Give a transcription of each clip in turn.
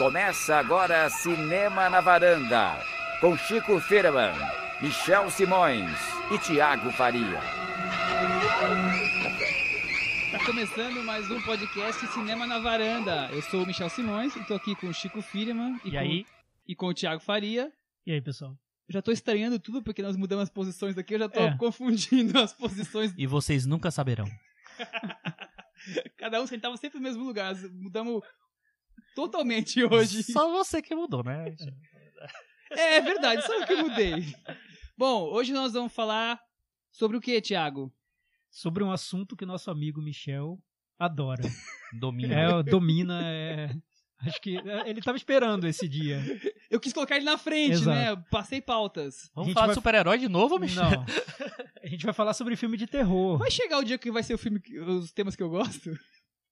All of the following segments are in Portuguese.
Começa agora Cinema na Varanda, com Chico Firman, Michel Simões e Tiago Faria. Tá começando mais um podcast Cinema na Varanda. Eu sou o Michel Simões e tô aqui com o Chico Firman E com, aí? e com o Tiago Faria. E aí, pessoal? Eu já tô estranhando tudo porque nós mudamos as posições daqui, eu já tô É. confundindo as posições. E vocês nunca saberão. Cada um sentava sempre no mesmo lugar. Mudamos totalmente hoje. Só você que mudou, né? É, é verdade, só eu que mudei. Bom, hoje nós vamos falar sobre o que, Tiago? Sobre um assunto que nosso amigo Michel adora. Domina. É, domina, é... Acho que é, ele tava esperando esse dia. Eu quis colocar ele na frente, Exato. né? Passei pautas. Vamos falar vai- de super-herói de novo, Michel? Não. A gente vai falar sobre filme de terror. Vai chegar o dia que vai ser o filme, que- os temas que eu gosto?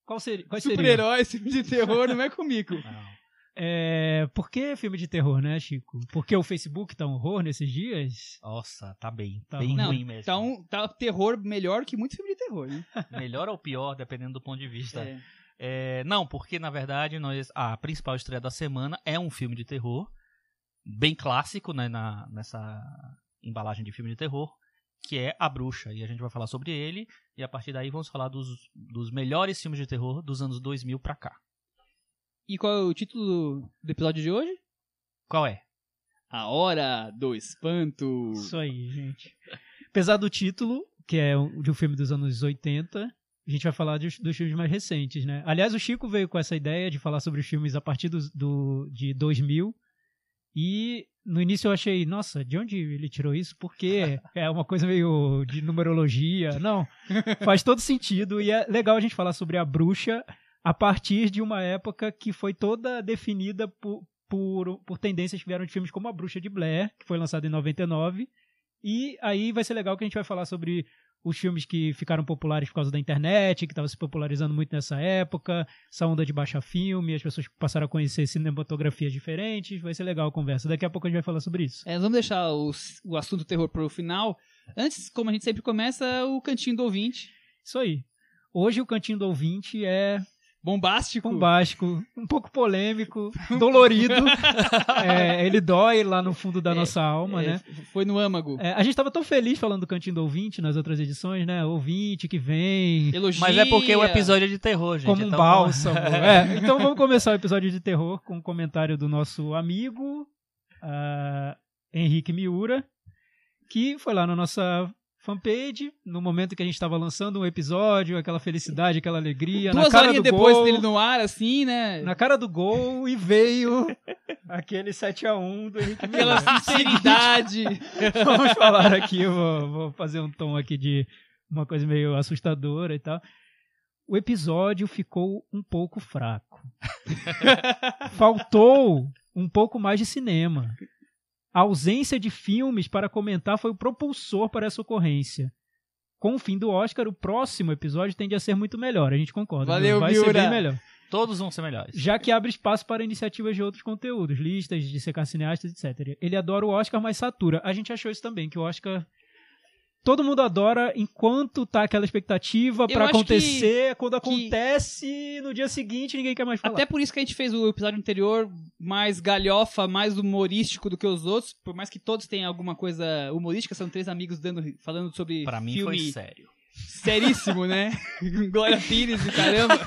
Qual seria? Quais seriam? Super-heróis, filme de terror, não é comigo. É, por que filme de terror, né, Chico? Porque o Facebook tá um horror nesses dias? Nossa, tá bem. Tá bem ruim. Não, ruim mesmo. tá, um, tá terror melhor que muito filme de terror, né? Melhor ou pior, dependendo do ponto de vista. É. É, não, porque na verdade nós, a principal estreia da semana é um filme de terror, bem clássico né, na, nessa embalagem de filme de terror, que é A Bruxa. E a gente vai falar sobre ele, e a partir daí vamos falar dos, dos melhores filmes de terror dos anos 2000 pra cá. E qual é o título do episódio de hoje? Qual é? A Hora do Espanto. Isso aí, gente. Apesar do título, que é de um filme dos anos 80, a gente vai falar dos, dos filmes mais recentes, né? Aliás, o Chico veio com essa ideia de falar sobre os filmes a partir dos- do, de 2000. E no início eu achei, nossa, de onde ele tirou isso? Porque é uma coisa meio de numerologia. Não, faz todo sentido. E é legal a gente falar sobre a bruxa a partir de uma época que foi toda definida por, por, por tendências que vieram de filmes como A Bruxa de Blair, que foi lançado em 99. E aí vai ser legal que a gente vai falar sobre os filmes que ficaram populares por causa da internet, que estava se popularizando muito nessa época, essa onda de baixa filme, as pessoas passaram a conhecer cinematografias diferentes. Vai ser legal a conversa. Daqui a pouco a gente vai falar sobre isso. É, vamos deixar o, o assunto terror pro final. Antes, como a gente sempre começa, o cantinho do ouvinte. Isso aí. Hoje o Cantinho do Ouvinte é Bombástico. bombástico, um pouco polêmico, dolorido. É, ele dói lá no fundo da É, nossa alma, É, né? Foi no âmago. É, a gente tava tão feliz falando do Cantinho do Ouvinte nas outras edições, né? Ouvinte que vem Elogia. Mas é porque o episódio é de terror, gente. como um então- bálsamo. É, então vamos começar o episódio de terror com um comentário do nosso amigo ah, Henrique Miura, que foi lá na nossa fanpage, no momento que a gente estava lançando um episódio, aquela felicidade, aquela alegria, na Duas horinhas do depois gol, dele no ar, assim, né? na cara do gol e veio aquele 7 a 1 do Henrique Aquela sinceridade. Vamos falar aqui, eu vou, vou fazer um tom aqui de uma coisa meio assustadora e tal. O episódio ficou um pouco fraco. Faltou um pouco mais de cinema. A ausência de filmes para comentar foi o propulsor para essa ocorrência. Com o fim do Oscar, o próximo episódio tende a ser muito melhor, a gente concorda. Valeu, Vai ser Miura. bem melhor. Todos vão ser melhores. Já que abre espaço para iniciativas de outros conteúdos, listas de secar cineastas, etc. Ele adora o Oscar, mas satura. A gente achou isso também, que o Oscar. Todo mundo adora enquanto tá aquela expectativa pra acho que- acontecer. Quando que- acontece, no dia seguinte ninguém quer mais falar. Até por isso que a gente fez o episódio anterior mais galhofa, mais humorístico do que os outros. Por mais que todos tenham alguma coisa humorística, são três amigos dando, falando sobre Pra mim filme foi sério. seríssimo, né? Glória Pires e caramba.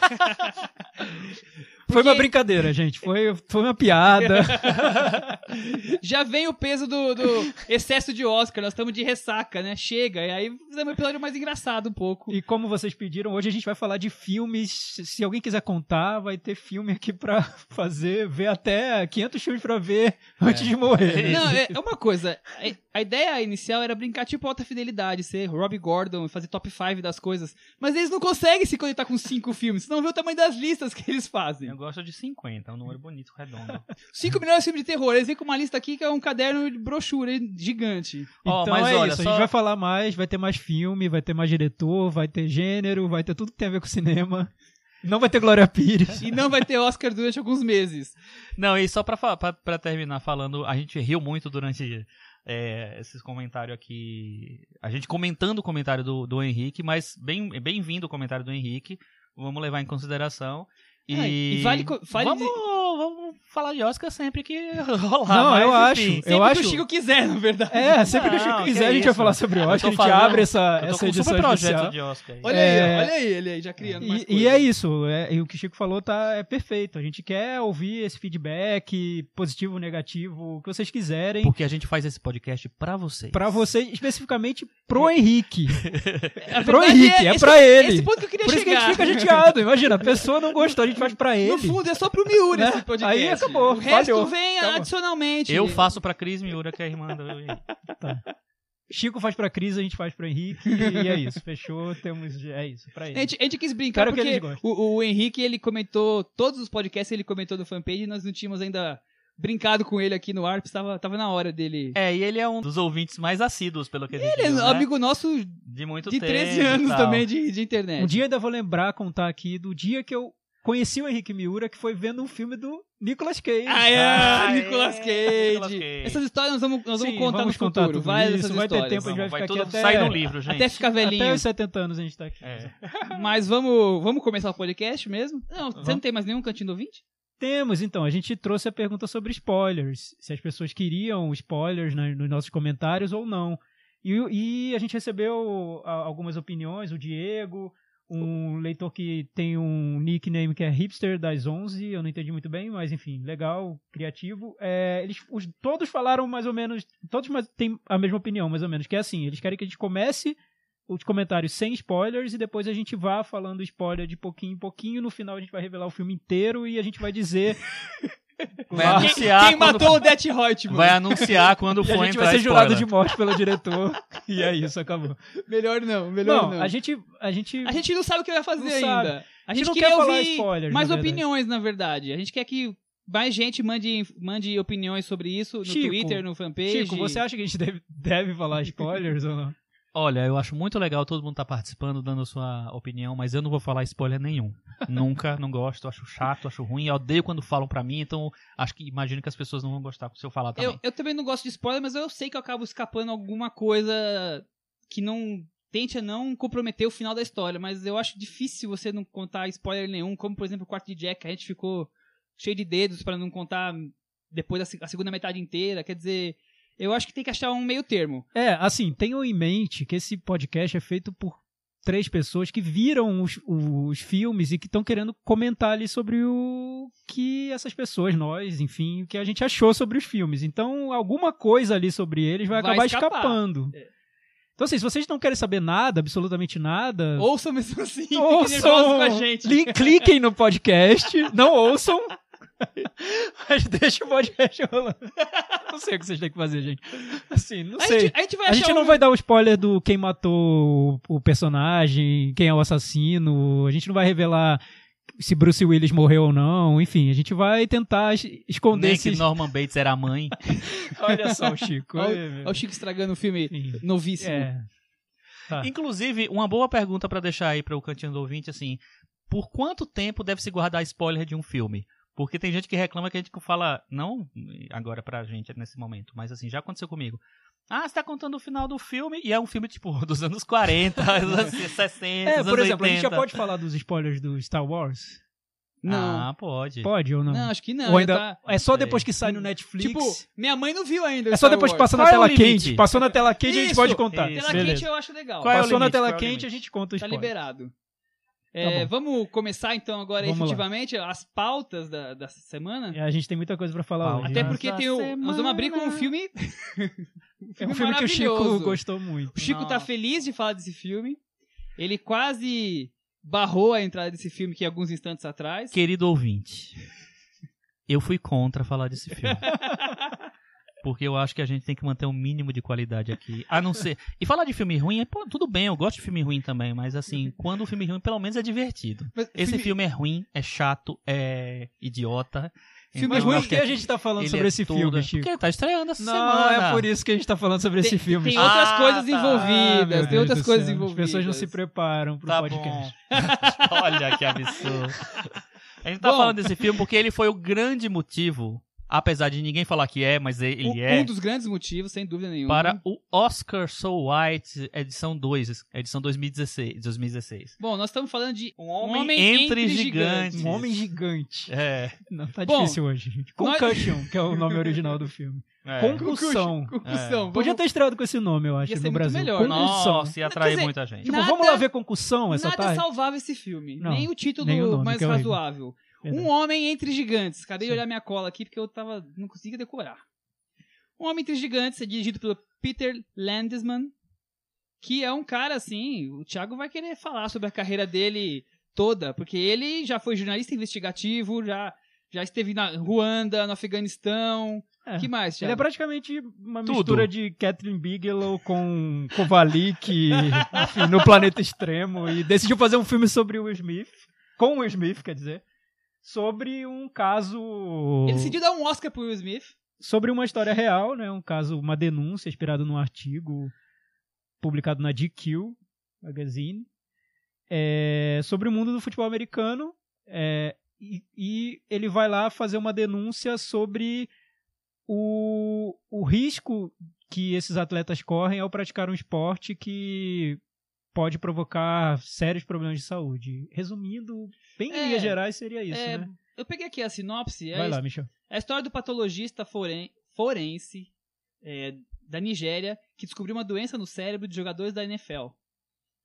Foi uma porque- brincadeira, gente. Foi, foi uma piada. Já vem o peso do, do excesso de Oscar, nós estamos de ressaca, né? Chega, e aí fizemos um episódio mais engraçado um pouco. e como vocês pediram, hoje a gente vai falar de filmes. Se alguém quiser contar, vai ter filme aqui pra fazer, ver até 500 filmes pra ver antes de morrer. né? Não, é, é uma coisa. a- ideia inicial era brincar tipo alta fidelidade, ser Rob Gordon, fazer top 5 das coisas. Mas eles não conseguem se conectar com cinco filmes, senão vê o tamanho das listas que eles fazem. Eu gosto de 50, é um número bonito, redondo. Cinco melhores filmes de terror. Eles vêm com uma lista aqui que é um caderno de brochura gigante. Ó, Então mas é olha, isso, a só- gente vai falar mais, vai ter mais filme, vai ter mais diretor, vai ter gênero, vai ter tudo que tem a ver com cinema. Não vai ter Glória Pires. E não vai ter Oscar durante alguns meses. Não, e só pra, pra, pra terminar falando, a gente riu muito durante é, esses comentários aqui. A gente comentando o comentário do, do Henrique, mas bem- bem-vindo o comentário do Henrique. Vamos levar em consideração. E, Ah, e vale vale vamos, dizer- vamos falar de Oscar sempre que rolar. Não, mas, eu acho. enfim. Sempre eu que acho- o Chico quiser, na verdade. É, sempre que o Não, Chico que quiser, a gente vai falar sobre Oscar. A gente falando- abre essa, Eu tô essa com edição super projeto especial. de Oscar aí. Olha É. aí, olha aí ele aí, já criando mais E, coisa. e é isso, é, e o que o Chico falou tá, é perfeito. A gente quer ouvir esse feedback, positivo, negativo, o que vocês quiserem. Porque a gente faz esse podcast pra vocês. Pra vocês, especificamente pro Henrique. Pro Henrique, é esse- pra ele. Esse ponto que eu queria Por isso que a chegar. gente fica chateado. Imagina, a pessoa não gostou, a gente faz pra ele. No fundo, é só pro Miura Né? esse podcast. Aí acabou, O resto falhou. vem Acabou. adicionalmente. Eu faço pra Cris Miura, que é a irmã do Chico faz pra Cris, a gente faz pro Henrique. e é isso, fechou. Temos. É isso, pra ele. A gente, a gente quis brincar Espero porque o, o Henrique, ele comentou, todos os podcasts ele comentou no fanpage e nós não tínhamos ainda brincado com ele aqui no ARP, tava, tava na hora dele. É, e ele é um dos ouvintes mais assíduos, pelo que a gente ele é né? amigo nosso de muito de tempo 13 e anos tal. também de, de internet. Um dia ainda vou lembrar, contar aqui, do dia que eu conheci o Henrique Miura, que foi vendo um filme do Nicolas Cage. Ah, é, Ah, é, Nicolas Cage. Nicolas Cage. Essas histórias nós vamos, nós vamos Sim, contar vamos no contar futuro. tudo Vai isso, essas vai ter tempo, a gente vai vai ficar tudo aqui até- sair no livro, gente. Até ficar velhinho. Até os 70 anos a gente tá aqui. É. Mas vamos, vamos começar o podcast mesmo? Não, você Vamos. não tem mais nenhum cantinho do ouvinte? Temos, então. A gente trouxe a pergunta sobre spoilers. Se as pessoas queriam spoilers né, nos nossos comentários ou não. E, e a gente recebeu algumas opiniões. O Diego, um leitor que tem um nickname que é Hipster das 11. Eu não entendi muito bem, mas enfim, legal, criativo. É, eles os- todos falaram mais ou menos. Todos mais- têm a mesma opinião, mais ou menos. Que é assim: eles querem que a gente comece os comentários sem spoilers e depois a gente vá falando spoiler de pouquinho em pouquinho. No final a gente vai revelar o filme inteiro e a gente vai dizer. Vai anunciar Quem quando- matou o Death Reutemann? Vai anunciar quando e for a gente entrar vai ser jurado spoiler. de morte pelo diretor. e é isso, acabou. Melhor não, melhor Não, não. a gente. A gente. A gente não sabe o que vai fazer Não sabe. ainda. A A gente, gente não queria quer falar ouvir spoilers, mais na opiniões, na verdade. A gente quer que mais gente mande, mande opiniões sobre isso no Chico, Twitter, no fanpage. Chico, você acha que a gente deve, deve falar spoilers ou não? Olha, eu acho muito legal todo mundo tá participando, dando sua opinião, mas eu não vou falar spoiler nenhum. Nunca, não gosto, acho chato, acho ruim, eu odeio quando falam pra mim, então acho que imagino que as pessoas não vão gostar se eu falar também. Eu, eu também não gosto de spoiler, mas eu sei que eu acabo escapando alguma coisa que não tente a não comprometer o final da história, mas eu acho difícil você não contar spoiler nenhum, como por exemplo o quarto de Jack, a gente ficou cheio de dedos pra não contar depois a segunda metade inteira, quer dizer, eu acho que tem que achar um meio termo. É, assim, tenham em mente que esse podcast é feito por três pessoas que viram os, os filmes e que estão querendo comentar ali sobre o que essas pessoas, nós, enfim, o que a gente achou sobre os filmes. Então, alguma coisa ali sobre eles vai, Vai acabar escapar. escapando. É. Então, assim, se vocês não querem saber nada, absolutamente nada, Ouçam mesmo assim, ouçam, com a gente. li- cliquem no podcast, não ouçam, mas deixa o podcast rolando. Não sei o que vocês têm que fazer, gente. Assim, não A sei. gente, a gente vai A gente não um- vai dar o spoiler do quem matou o personagem, quem é o assassino. A gente não vai revelar se Bruce Willis morreu ou não. Enfim, a gente vai tentar es- esconder Nem que esses... Norman Bates era a mãe. Olha só o Chico. Olha meu. Olha o Chico estragando o filme Enfim. novíssimo. É. Tá. Inclusive, uma boa pergunta pra deixar aí para o cantinho do ouvinte, assim, por quanto tempo deve se guardar spoiler de um filme? Porque tem gente que reclama que a gente fala, não agora pra gente nesse momento, mas assim, já aconteceu comigo. Ah, você tá contando o final do filme e é um filme, tipo, dos anos 40, dos anos 60, É, por exemplo, a gente já 80. pode falar dos spoilers do Star Wars? Não. Ah, pode. Pode ou não? Não, acho que não. ou ainda... tá- É só depois que sai no Netflix? Tipo, minha mãe não viu ainda. o é só Star depois que passa na é tela quente. Passou na tela quente, a gente pode contar. isso. Tela Beleza. quente eu acho legal. Qual é Passou na limite? tela Qual é quente, limite? a gente conta o Tá spoiler. liberado. É, bom. vamos começar então agora Vamos lá. efetivamente as pautas da, da semana. A gente tem muita coisa pra falar Pauta. hoje. Até né? porque tem o, nós vamos abrir com um semana. filme. É um filme que o Chico gostou muito. O Chico tá Nossa. feliz de falar desse filme. Ele quase barrou a entrada desse filme aqui alguns instantes atrás. Querido ouvinte, eu fui contra falar desse filme. Porque eu acho que a gente tem que manter um mínimo de qualidade aqui. A não ser. E falar de filme ruim, pô, tudo bem, eu gosto de filme ruim também, mas assim, quando o filme ruim, pelo menos é divertido. Mas Esse filme é ruim, é chato, é idiota. Filme Então, por acho que é- a gente tá falando sobre é esse tudo- filme, Chico? Porque tá estreando essa Não, semana. é por isso que a gente tá falando sobre esse filme. Tem outras Ah, coisas tá. Envolvidas. tem outras coisas céu. envolvidas. As pessoas não se preparam pro Tá podcast. Olha que absurdo. A gente tá Bom. falando desse filme porque ele foi o grande motivo, apesar de ninguém falar que é, mas ele um, é. um dos grandes motivos, sem dúvida nenhuma. Para o Oscar So White, edição 2, edição 2016. 2016. Bom, nós estamos falando de Um homem, entre, gigantes. Um homem gigante. É. Não, tá Bom, difícil hoje, gente. nós- Concussion, que é o nome original do filme. é. Concussão. Concussão. Podia ter estreado com esse nome, eu acho, Ia ser no muito Brasil. melhor. Concussão. Nossa, ia atrair dizer, muita gente. Tipo, Nada- vamos lá ver concussão essa Nada tarde? salvava esse filme. Não, nem o título nem o nome, mais é Um homem entre gigantes. Acabei de Sim. olhar minha cola aqui porque eu tava. não conseguia decorar. Um homem entre gigantes é dirigido pelo Peter Landesman, que é um cara assim. O Thiago vai querer falar sobre a carreira dele toda, porque ele já foi jornalista investigativo, já, já esteve na Ruanda, no Afeganistão. É. que mais, Ele é Thiago? praticamente uma Tudo. mistura de Catherine Bigelow com Kovalik enfim, no Planeta Extremo e decidiu fazer um filme sobre o Will Smith, com o Will Smith, quer dizer, sobre um caso Ele decidiu dar um Oscar pro Will Smith. sobre uma história real, né, um caso, uma denúncia inspirada num artigo publicado na GQ Magazine, é, sobre o mundo do futebol americano, é, e, e ele vai lá fazer uma denúncia sobre o, o risco que esses atletas correm ao praticar um esporte que pode provocar sérios problemas de saúde. Resumindo, bem em É, linhas gerais, seria isso, é, né? Eu peguei aqui a sinopse. é Vai a lá, Michel. A história do patologista foren- forense da Nigéria que descobriu uma doença no cérebro de jogadores da NFL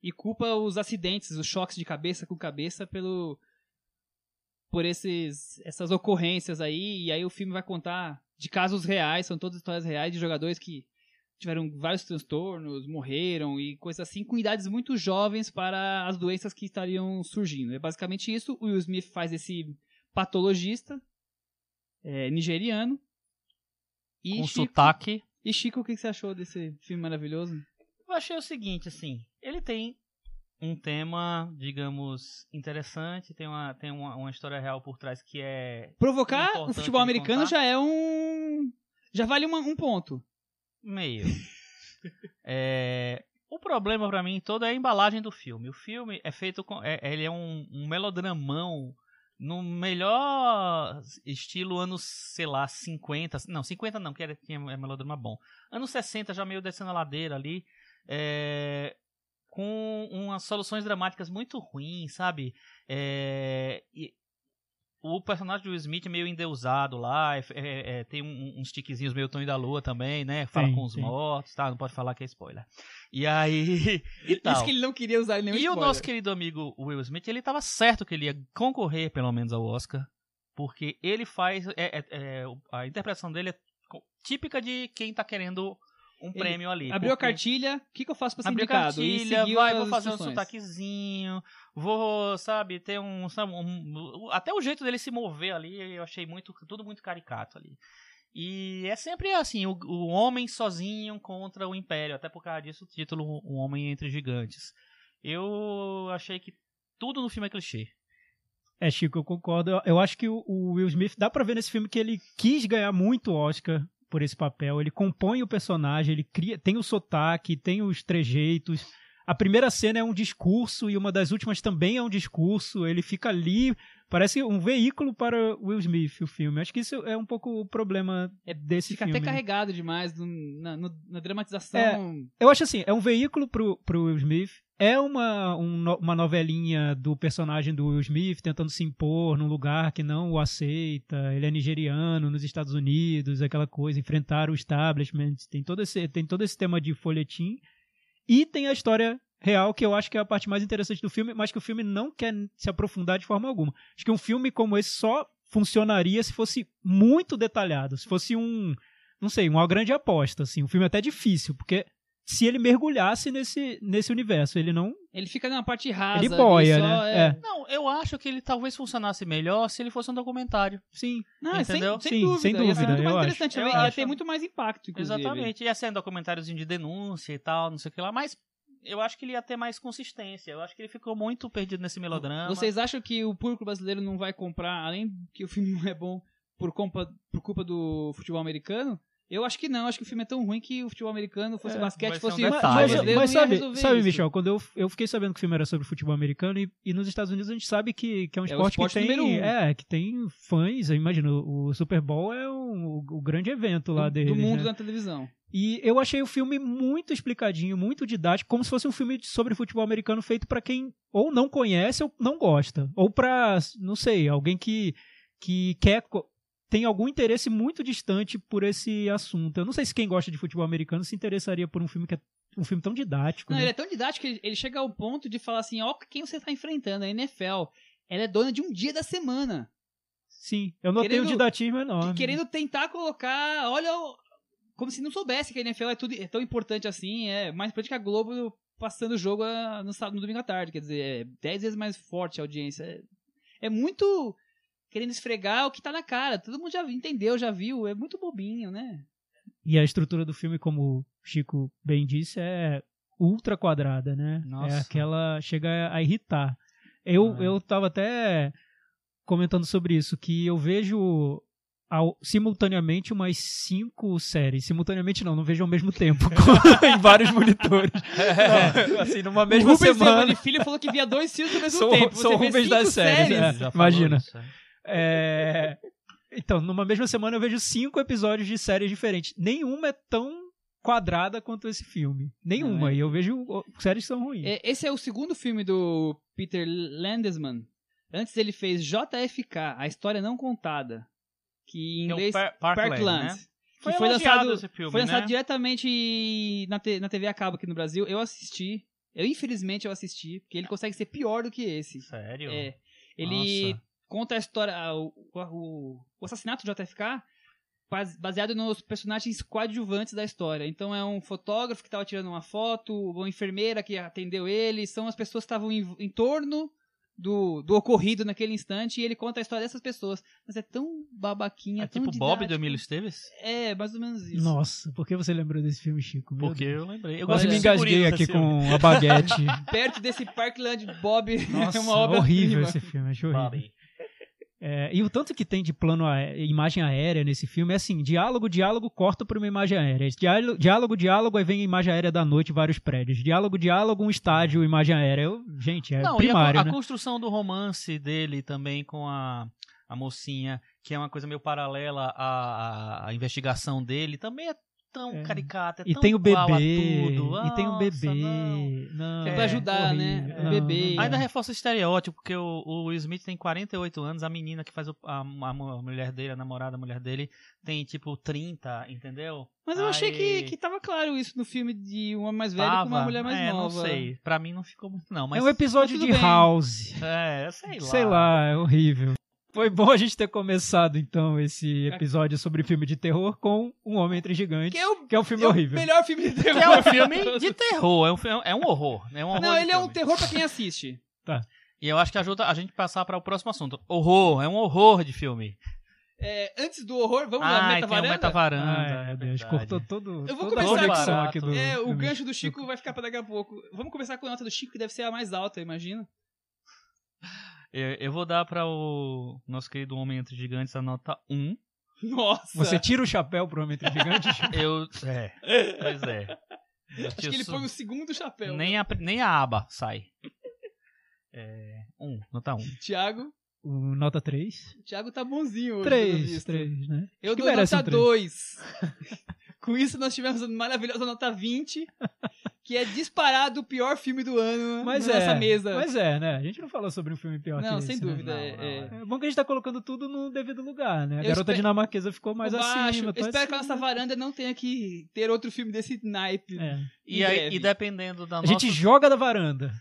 e culpa os acidentes, os choques de cabeça com cabeça pelo por esses essas ocorrências aí e aí o filme vai contar de casos reais, são todas histórias reais de jogadores que tiveram vários transtornos, morreram e coisas assim com idades muito jovens para as doenças que estariam surgindo. É basicamente isso. O Will Smith faz esse patologista é, nigeriano. E Com Chico, sotaque. e Chico, o que você achou desse filme maravilhoso? Eu achei o seguinte, assim, ele tem um tema, digamos, interessante, tem uma, tem uma, uma história real por trás que é Provocar o futebol americano já é um. Já vale uma- um ponto. Meio. É, o problema pra mim todo é a embalagem do filme. O filme é feito com. é- ele é um, um melodramão no melhor estilo anos, sei lá, 50. Não, 50 não, que tinha é melodrama bom. Anos 60, já meio descendo a ladeira ali. é, com umas soluções dramáticas muito ruins, sabe? É, e o personagem do Will Smith é meio endeusado lá, é- é- é, tem um- uns tiquezinhos meio Tony da Lua também, né? Fala Tem, com os tem. mortos, tá? Não pode falar que é spoiler. E aí. E, tal. Isso que ele não queria usar nenhum e o spoiler. nosso querido amigo Will Smith, ele tava certo que ele ia concorrer, pelo menos, ao Oscar. Porque ele faz. é- é- é, a interpretação dele é típica de quem tá querendo um Ele prêmio ali. Abriu a porque- cartilha, o que, que eu faço pra ser Abriu a indicado? E cartilha, seguiu vai, vou fazer um instruções. sotaquezinho, vou, sabe, ter um, sabe, um- Até o jeito dele se mover ali, eu achei muito, tudo muito caricato ali. E é sempre assim, o, o homem sozinho contra o império, até por causa disso o título Um Homem Entre Gigantes. Eu achei que tudo no filme é clichê. É, Chico, eu concordo. Eu- acho que o o Will Smith, dá pra ver nesse filme que ele quis ganhar muito Oscar por esse papel. Ele compõe o personagem, ele cria, tem o sotaque, tem os trejeitos. A primeira cena é um discurso e uma das últimas também é um discurso. Ele fica ali, parece um veículo para Will Smith, o filme. Acho que isso é um pouco o problema É, desse Fica filme. até né? carregado demais no- na, no- na dramatização. É. Eu acho assim, é um veículo pro, pro Will Smith. É uma, um uma novelinha do personagem do Will Smith tentando se impor num lugar que não o aceita. Ele é nigeriano nos Estados Unidos, aquela coisa, enfrentar o establishment. Tem todo esse, tem todo esse tema de folhetim. E tem a história real, que eu acho que é a parte mais interessante do filme, mas que o filme não quer se aprofundar de forma alguma. Acho que um filme como esse só funcionaria se fosse muito detalhado, se fosse um, não sei, uma grande aposta, assim. Um filme até difícil, porque se ele mergulhasse nesse, nesse universo, ele não... Ele fica numa parte rasa. Ele boia, só, né? é. É. Não, eu acho que ele talvez funcionasse melhor se ele fosse um documentário. Sim, Não, é sem, Entendeu? sem Sim, dúvida. sem Ia ser dúvida, muito mais eu acho. interessante. Eu ia acho. ter muito mais impacto, inclusive. Exatamente. Ia ser um documentáriozinho de denúncia e tal, não sei o que lá, mas eu acho que ele ia ter mais consistência. Eu acho que ele ficou muito perdido nesse melodrama. Vocês acham que o público brasileiro não vai comprar, além que o filme não é bom por culpa, por culpa do futebol americano? Eu acho que não, acho que o filme é tão ruim que o futebol americano fosse É, basquete, ser um fosse detalhe. futebol Mas, mas ia sabe, resolver sabe. Michel, quando eu, eu fiquei sabendo que o filme era sobre futebol americano e, e nos Estados Unidos a gente sabe que, que é um É o esporte, esporte que tem um. é que tem fãs. Eu imagino, o Super Bowl é um- o, o grande evento lá do, deles. do mundo né? da televisão. E eu achei o filme muito explicadinho, muito didático, como se fosse um filme sobre futebol americano feito pra quem ou não conhece ou não gosta, ou pra, não sei, alguém que que quer tem algum interesse muito distante por esse assunto. Eu não sei se quem gosta de futebol americano se interessaria por um filme que é um filme tão didático. Não, né? ele é tão didático que ele, chega ao ponto de falar assim, ó, quem você tá enfrentando, a NFL. Ela é dona de um dia da semana. Sim, eu notei Querendo- um didatismo enorme. querendo tentar colocar, olha, como se não soubesse que a NFL é, tudo, é tão importante assim, é mais importante que a Globo passando o jogo ah, no, sábado, no domingo à tarde, quer dizer, é 10 vezes mais forte a audiência. É, é muito querendo esfregar o que tá na cara, todo mundo já entendeu, já viu, é muito bobinho, né? E a estrutura do filme, como o Chico bem disse, é ultra quadrada, né? Nossa. É aquela. chega a irritar. Eu, Ah. eu tava até comentando sobre isso, que eu vejo ao- simultaneamente umas cinco séries. Simultaneamente não, não vejo ao mesmo tempo, em vários monitores. Não, assim, numa mesma o Rubens semana. Evani Filho falou que via dois filmes ao mesmo Sou- tempo. sou Você Rubens cinco das séries, é. Já falou Imagina. isso, é. É, Então, numa mesma semana eu vejo cinco episódios de séries diferentes. Nenhuma é tão quadrada quanto esse filme. Nenhuma. Não, é. E eu vejo séries que são ruins. É, Esse é o segundo filme do Peter Landesman. Antes ele fez JFK, A História Não Contada. Que em é inglês Par- Parkland, Parkland. né? Que Foi, foi lançado, esse filme, foi lançado né? diretamente na, na TV a cabo aqui no Brasil. Eu assisti. Eu, infelizmente, eu assisti. Porque ele consegue ser pior do que esse. Sério? É. Ele Nossa. Conta a história, o, o, o assassinato de JFK base- baseado nos personagens coadjuvantes da história. Então é um fotógrafo que estava tirando uma foto, uma enfermeira que atendeu ele, são as pessoas que estavam em, em torno do, do ocorrido naquele instante e ele conta a história dessas pessoas. Mas é tão babaquinha, É tão tipo Bob do didático. Emílio Esteves? É, mais ou menos isso. Nossa, por que você lembrou desse filme, Chico? Meu Porque Deus. eu lembrei. Eu Quase gosto me engasguei aqui com a baguete. Perto desse Parkland Bob, Nossa, é uma obra horrível esse filme, acho horrível. Bobby. É, e o tanto que tem de plano, aé- imagem aérea nesse filme é assim, diálogo, diálogo, corta para uma imagem aérea. Diálogo, diálogo, diálogo, aí vem a imagem aérea da noite, vários prédios. Diálogo, diálogo, um estádio, imagem aérea. Eu, gente, é Não, e a, primário, a né? construção do romance dele também com a, a mocinha, que é uma coisa meio paralela à, à- à investigação dele, também é tão É. caricata, é E tão tem o bebê, tudo. e tem o bebê. não. Não, é pra ajudar, né? horrível. O Não, bebê. não, Ainda reforça o estereótipo, porque o, o Will Smith tem 48 anos, a menina que faz o- a, a mu- a mulher dele, a namorada, a mulher dele, tem tipo 30, entendeu? Mas eu achei que, Aí- que tava claro isso no filme de um homem mais velho com uma Tava. mulher mais é, nova. não sei. Pra mim não ficou muito, não. Mas É um episódio mas de bem. House. É, sei lá. Sei lá, é horrível. Foi bom a gente ter começado, então, esse episódio sobre filme de terror com Um Homem Entre Gigantes, Que é o, que é um filme é o horrível. melhor filme de terror. Que é um filme de terror, é um, é um horror. É um horror Não, ele é um filme. terror pra quem assiste. E eu acho que ajuda a gente passar para o próximo assunto. Horror, é um horror de filme. É, antes do horror, vamos ah, lá, o metavaranda? metavaranda. Ai, é meu Deus, cortou todo, Eu vou a começar- conexão Barato. aqui do... É, o do- gancho do Chico vai ficar pra daqui a pouco. Vamos começar com a nota do Chico, que deve ser a mais alta, eu imagino. Eu, eu vou dar para o nosso querido Homem Entre Gigantes a nota 1. Nossa! Você tira o chapéu pro Homem Entre Gigantes? Eu. É. Pois é. Acho que ele põe o segundo chapéu. nem, a, nem a aba sai. É. 1, nota 1. Thiago, O nota 3. o Thiago tá bonzinho hoje. pelo 3, visto. 3, né? Eu que dou nota um três. 2. Com isso, nós tivemos a maravilhosa nota 20, que é disparado o pior filme do ano Mas na é, nossa mesa. mas é, né? A gente não falou sobre um filme pior Não, que sem esse, né? dúvida. Não, é- não, é. É bom que a gente tá colocando tudo no devido lugar, né? A Eu garota espe- dinamarquesa ficou mais baixo. acima. Eu tá espero que a nossa varanda não tenha que ter outro filme desse naipe. É. E, aí, e dependendo da A nossa. gente joga da varanda.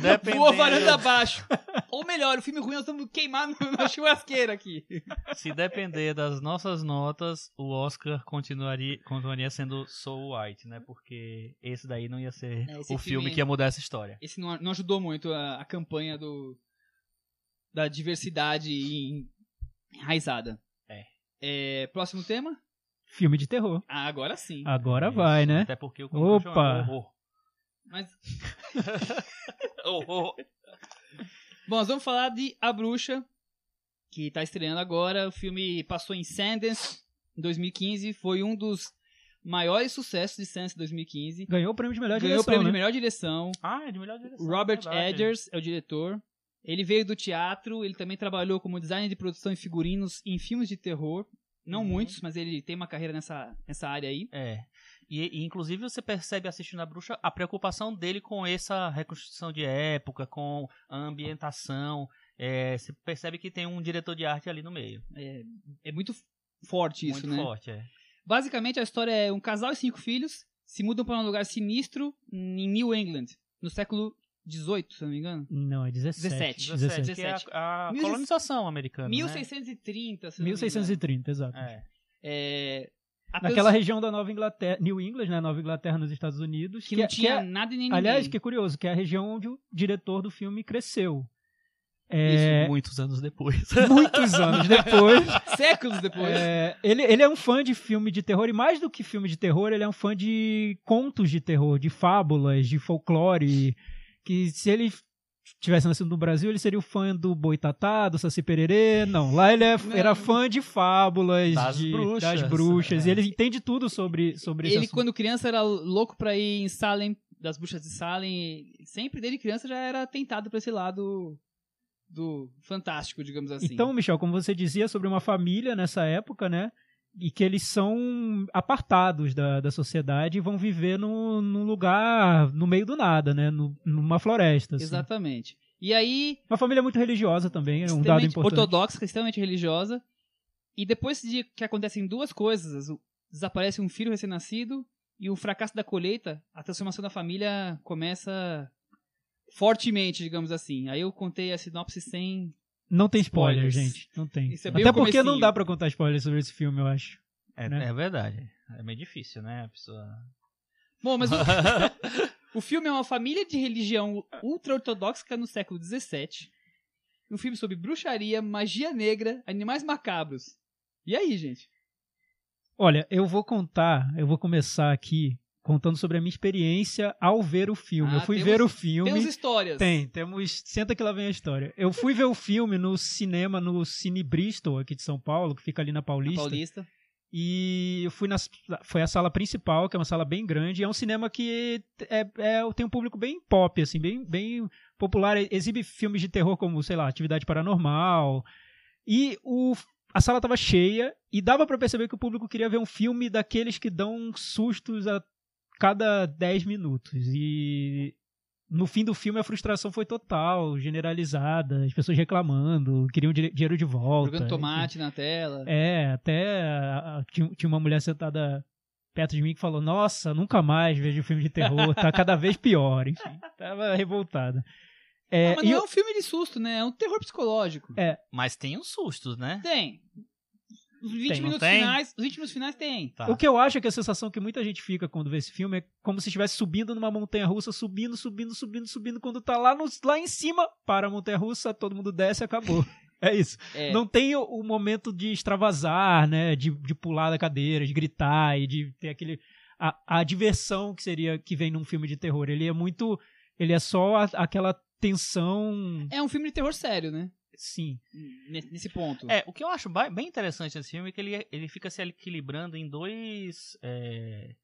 Dependendo, Voa varanda abaixo. Ou melhor, o filme ruim nós vamos queimar no- na churrasqueira aqui. Se depender das nossas notas, o Oscar continuaria, continuaria sendo Soul White, né? Porque esse daí não ia ser É, o filme filme- que ia mudar essa história. Esse não, não ajudou muito a, a campanha do da diversidade em- enraizada. É. É, Próximo tema? Filme de terror. Ah, agora sim. Agora Isso. vai, né? Até porque o é Opa! Mas, Horror. bom, nós vamos falar de A Bruxa, que tá estreando agora. O filme passou em Sundance, em 2015, foi um dos maiores sucessos de Sense 2015. Ganhou o prêmio de melhor Ganhou o direção, prêmio né? de melhor direção. Ah, é de melhor direção. Robert verdade. Edgers é o diretor. Ele veio do teatro, ele também trabalhou como designer de produção e figurinos em filmes de terror. Não Uhum. muitos, mas ele tem uma carreira nessa, nessa área aí. É. E, e, inclusive você percebe assistindo a bruxa a preocupação dele com essa reconstrução de época, com a ambientação. É, você percebe que tem um diretor de arte ali no meio. É, é muito forte isso, Muito né? forte, é. Basicamente, a história é um casal e cinco filhos se mudam para um lugar sinistro em New England, no século XVIII, se eu não me engano. Não, é 17. 17. 17. 17, que é a, a colonização americana. né? 1630, se eu não me engano. 1630, exato. É. É, a Naquela região da Nova Inglaterra, New England, né? Nova Inglaterra nos Estados Unidos. que não é- tinha é- nada e nem ninguém. aliás, que é curioso, que é a região onde o diretor do filme cresceu. Isso, É, muitos anos depois. muitos anos depois. Séculos depois. É, ele, ele é um fã de filme de terror, e mais do que filme de terror, ele é um fã de contos de terror, de fábulas, de folclore. Que se ele tivesse nascido no Brasil, ele seria o fã do Boitatá, do Saci Pererê. Não, lá ele é- Não. era fã de fábulas, Das de- bruxas. das bruxas. É. E ele entende tudo sobre, sobre Ele, quando criança, era louco pra ir em Salem, das bruxas de Salem. e Sempre desde criança já era tentado pra esse lado do fantástico, digamos assim. Então, Michel, como você dizia sobre uma família nessa época, né? E que eles são apartados da, da sociedade e vão viver no, num lugar no meio do nada, né? No- numa floresta. assim. Exatamente. E aí, Uma família muito religiosa também, é um dado importante. ortodoxa, extremamente religiosa. E depois de que acontecem duas coisas, desaparece um filho recém-nascido e o fracasso da colheita, a transformação da família começa fortemente, digamos assim. Aí eu contei a sinopse sem. Não tem spoiler, Spoilers. gente. Não tem. Isso é bem Até o porque não dá pra contar spoiler sobre esse filme, eu acho. É, Né? é verdade. É meio difícil, né? A pessoa. Bom, mas o, o filme é uma família de religião ultra-ortodoxa no século XVII. Um filme sobre bruxaria, magia negra, animais macabros. E aí, gente? Olha, eu vou contar, eu vou começar aqui contando sobre a minha experiência ao ver o filme. Ah, eu fui temos- ver o filme. Temos histórias. Tem, temos. Senta que lá vem a história. Eu fui ver o filme no cinema, no Cine Bristol, aqui de São Paulo, que fica ali na Na Paulista. Paulista. E eu fui na. Foi a sala principal, que é uma sala bem grande. É um cinema que é, é, tem um público bem pop, assim, bem, bem popular. Exibe filmes de terror como, sei lá, Atividade Paranormal. E o, a sala tava cheia e dava pra perceber que o público queria ver um filme daqueles que dão sustos a cada 10 minutos. E no fim do filme a frustração foi total, generalizada, as pessoas reclamando, queriam dinheiro de volta. Jogando tomate na tela. É, até a- a- tinha, tinha uma mulher sentada perto de mim que falou: Nossa, nunca mais vejo filme de terror, tá cada vez pior. Enfim, tava revoltada. É, Ah, mas e não eu- é um filme de susto, né? É um terror psicológico. Mas tem uns sustos, né? Tem. Os 20 Tem, minutos finais. Os 20 minutos finais tem. Tá. O que eu acho é que a sensação que muita gente fica quando vê esse filme é como se estivesse subindo numa montanha russa, subindo, subindo, subindo, subindo. Quando tá lá, no- lá em cima, para a montanha russa, todo mundo desce e acabou. É isso. É. Não tem o, o momento de extravasar, né? De, de pular da cadeira, de gritar e de ter aquele. A, a diversão que seria que vem num filme de terror. Ele é muito. Ele é só a- aquela tensão. É um filme de terror sério, né? Sim. Nesse, ponto. É, o que eu acho bem interessante nesse filme é que ele, ele fica se equilibrando em dois, é,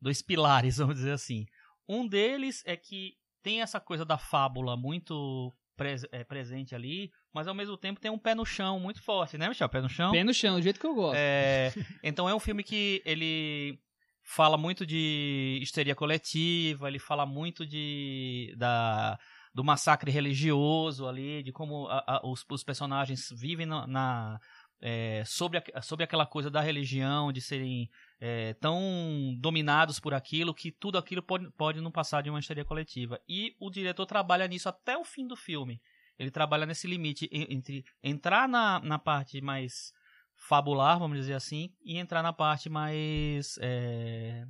dois pilares, vamos dizer assim. Um deles é que tem essa coisa da fábula muito pres- é, presente ali, mas ao mesmo tempo tem um pé no chão muito forte, né, Michel? Pé no chão. Pé no chão, do jeito que eu gosto. É, então é um filme que ele fala muito de histeria coletiva, ele fala muito de da, do massacre religioso ali, de como a- a- os, os personagens vivem na, na, é, sobre, a- sobre aquela coisa da religião, de serem é, tão dominados por aquilo que tudo aquilo pode, pode não passar de uma histeria coletiva. E o diretor trabalha nisso até o fim do filme. Ele trabalha nesse limite en- entre entrar na, na parte mais fabular, vamos dizer assim, e entrar na parte mais é,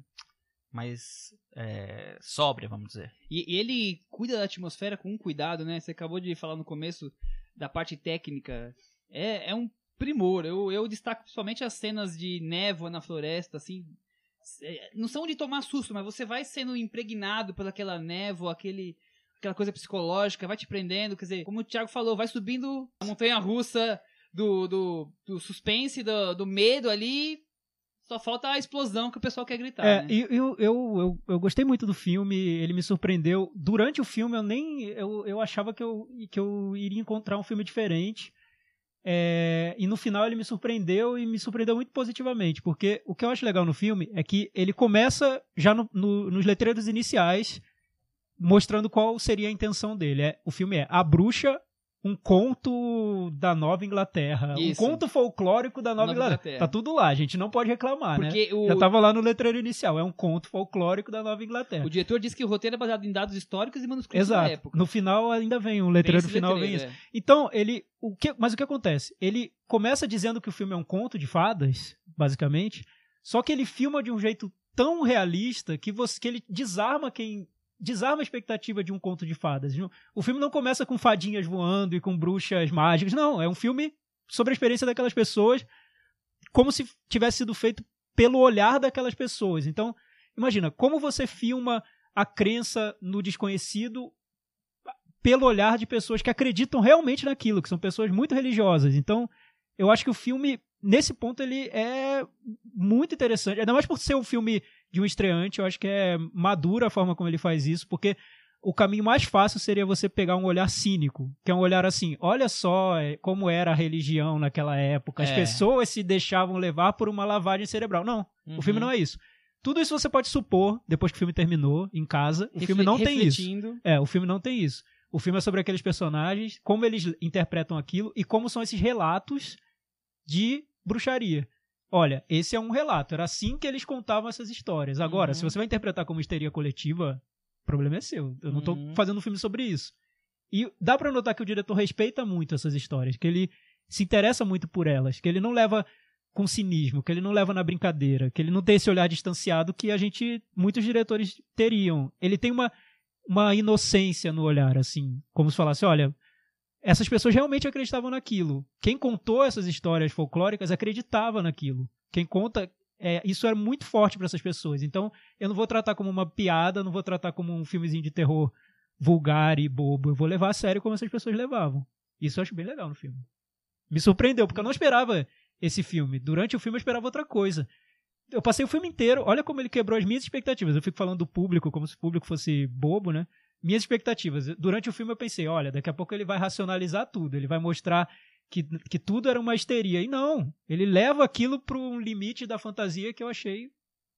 mais é, sóbria, vamos dizer. E, e ele cuida da atmosfera com um cuidado, né? Você acabou de falar no começo da parte técnica. É, é um primor. Eu, eu destaco principalmente as cenas de névoa na floresta, assim. É, Não são de tomar susto, mas você vai sendo impregnado pelaquela névoa, aquele, aquela coisa psicológica, vai te prendendo. Quer dizer, como o Thiago falou, vai subindo a montanha russa do, do, do suspense, do, do medo ali. Só falta a explosão que o pessoal quer gritar. É, né? eu, eu, eu, eu gostei muito do filme, ele me surpreendeu. Durante o filme eu nem. Eu, eu achava que eu, que eu iria encontrar um filme diferente. É, e no final ele me surpreendeu e me surpreendeu muito positivamente, porque o que eu acho legal no filme é que ele começa já no- no- nos letreiros iniciais mostrando qual seria a intenção dele. É, o filme é A Bruxa, um conto da Nova Inglaterra. Isso. Um conto folclórico da Nova, Nova Inglaterra. Inglaterra. Tá tudo lá, a gente não pode reclamar, né? Porque o, Já tava lá no letreiro inicial, é um conto folclórico da Nova Inglaterra. o diretor disse que o roteiro é baseado em dados históricos e manuscritos da Exato. época. No final ainda vem um letreiro no final vem letreiro, isso. é. Então, ele o que, mas o que acontece? Ele começa dizendo que o filme é um conto de fadas, basicamente, só que ele filma de um jeito tão realista que você que ele desarma quem desarma a expectativa de um conto de fadas. O filme não começa com fadinhas voando e com bruxas mágicas, não, é um filme sobre a experiência daquelas pessoas como se tivesse sido feito pelo olhar daquelas pessoas. Então, imagina, como você filma a crença no desconhecido pelo olhar de pessoas que acreditam realmente naquilo, que são pessoas muito religiosas. Então, eu acho que o filme, nesse ponto, ele é muito interessante. Ainda mais por ser um filme de um estreante, eu acho que é madura a forma como ele faz isso, porque o caminho mais fácil seria você pegar um olhar cínico, que é um olhar assim, olha só é, como era a religião naquela época, as É. pessoas se deixavam levar por uma lavagem cerebral. Não, o filme não é isso. Tudo isso você pode supor depois que o filme terminou, em casa. O filme não tem isso. É, o filme não tem isso. O filme é sobre aqueles personagens, como eles interpretam aquilo e como são esses relatos de bruxaria. Olha, esse é um relato. Era assim que eles contavam essas histórias. Agora, Uhum. se você vai interpretar como histeria coletiva, o problema é seu. Eu não tô Uhum. fazendo um filme sobre isso. E dá pra notar que o diretor respeita muito essas histórias, que ele se interessa muito por elas, que ele não leva com cinismo, que ele não leva na brincadeira, que ele não tem esse olhar distanciado que a gente, muitos diretores teriam. Ele tem uma, uma inocência no olhar, assim, como se falasse, olha, essas pessoas realmente acreditavam naquilo. Quem contou essas histórias folclóricas acreditava naquilo. Quem conta, é, isso era muito forte para essas pessoas. Então, eu não vou tratar como uma piada, não vou tratar como um filmezinho de terror vulgar e bobo. Eu vou levar a sério como essas pessoas levavam. Isso eu acho bem legal no filme. Me surpreendeu, porque eu não esperava esse filme. Durante o filme eu esperava outra coisa. Eu passei o filme inteiro, olha como ele quebrou as minhas expectativas. Eu fico falando do público como se o público fosse bobo, né? Minhas expectativas. Durante o filme eu pensei, olha, daqui a pouco ele vai racionalizar tudo, ele vai mostrar que, que tudo era uma histeria. E não, ele leva aquilo para um limite da fantasia que eu achei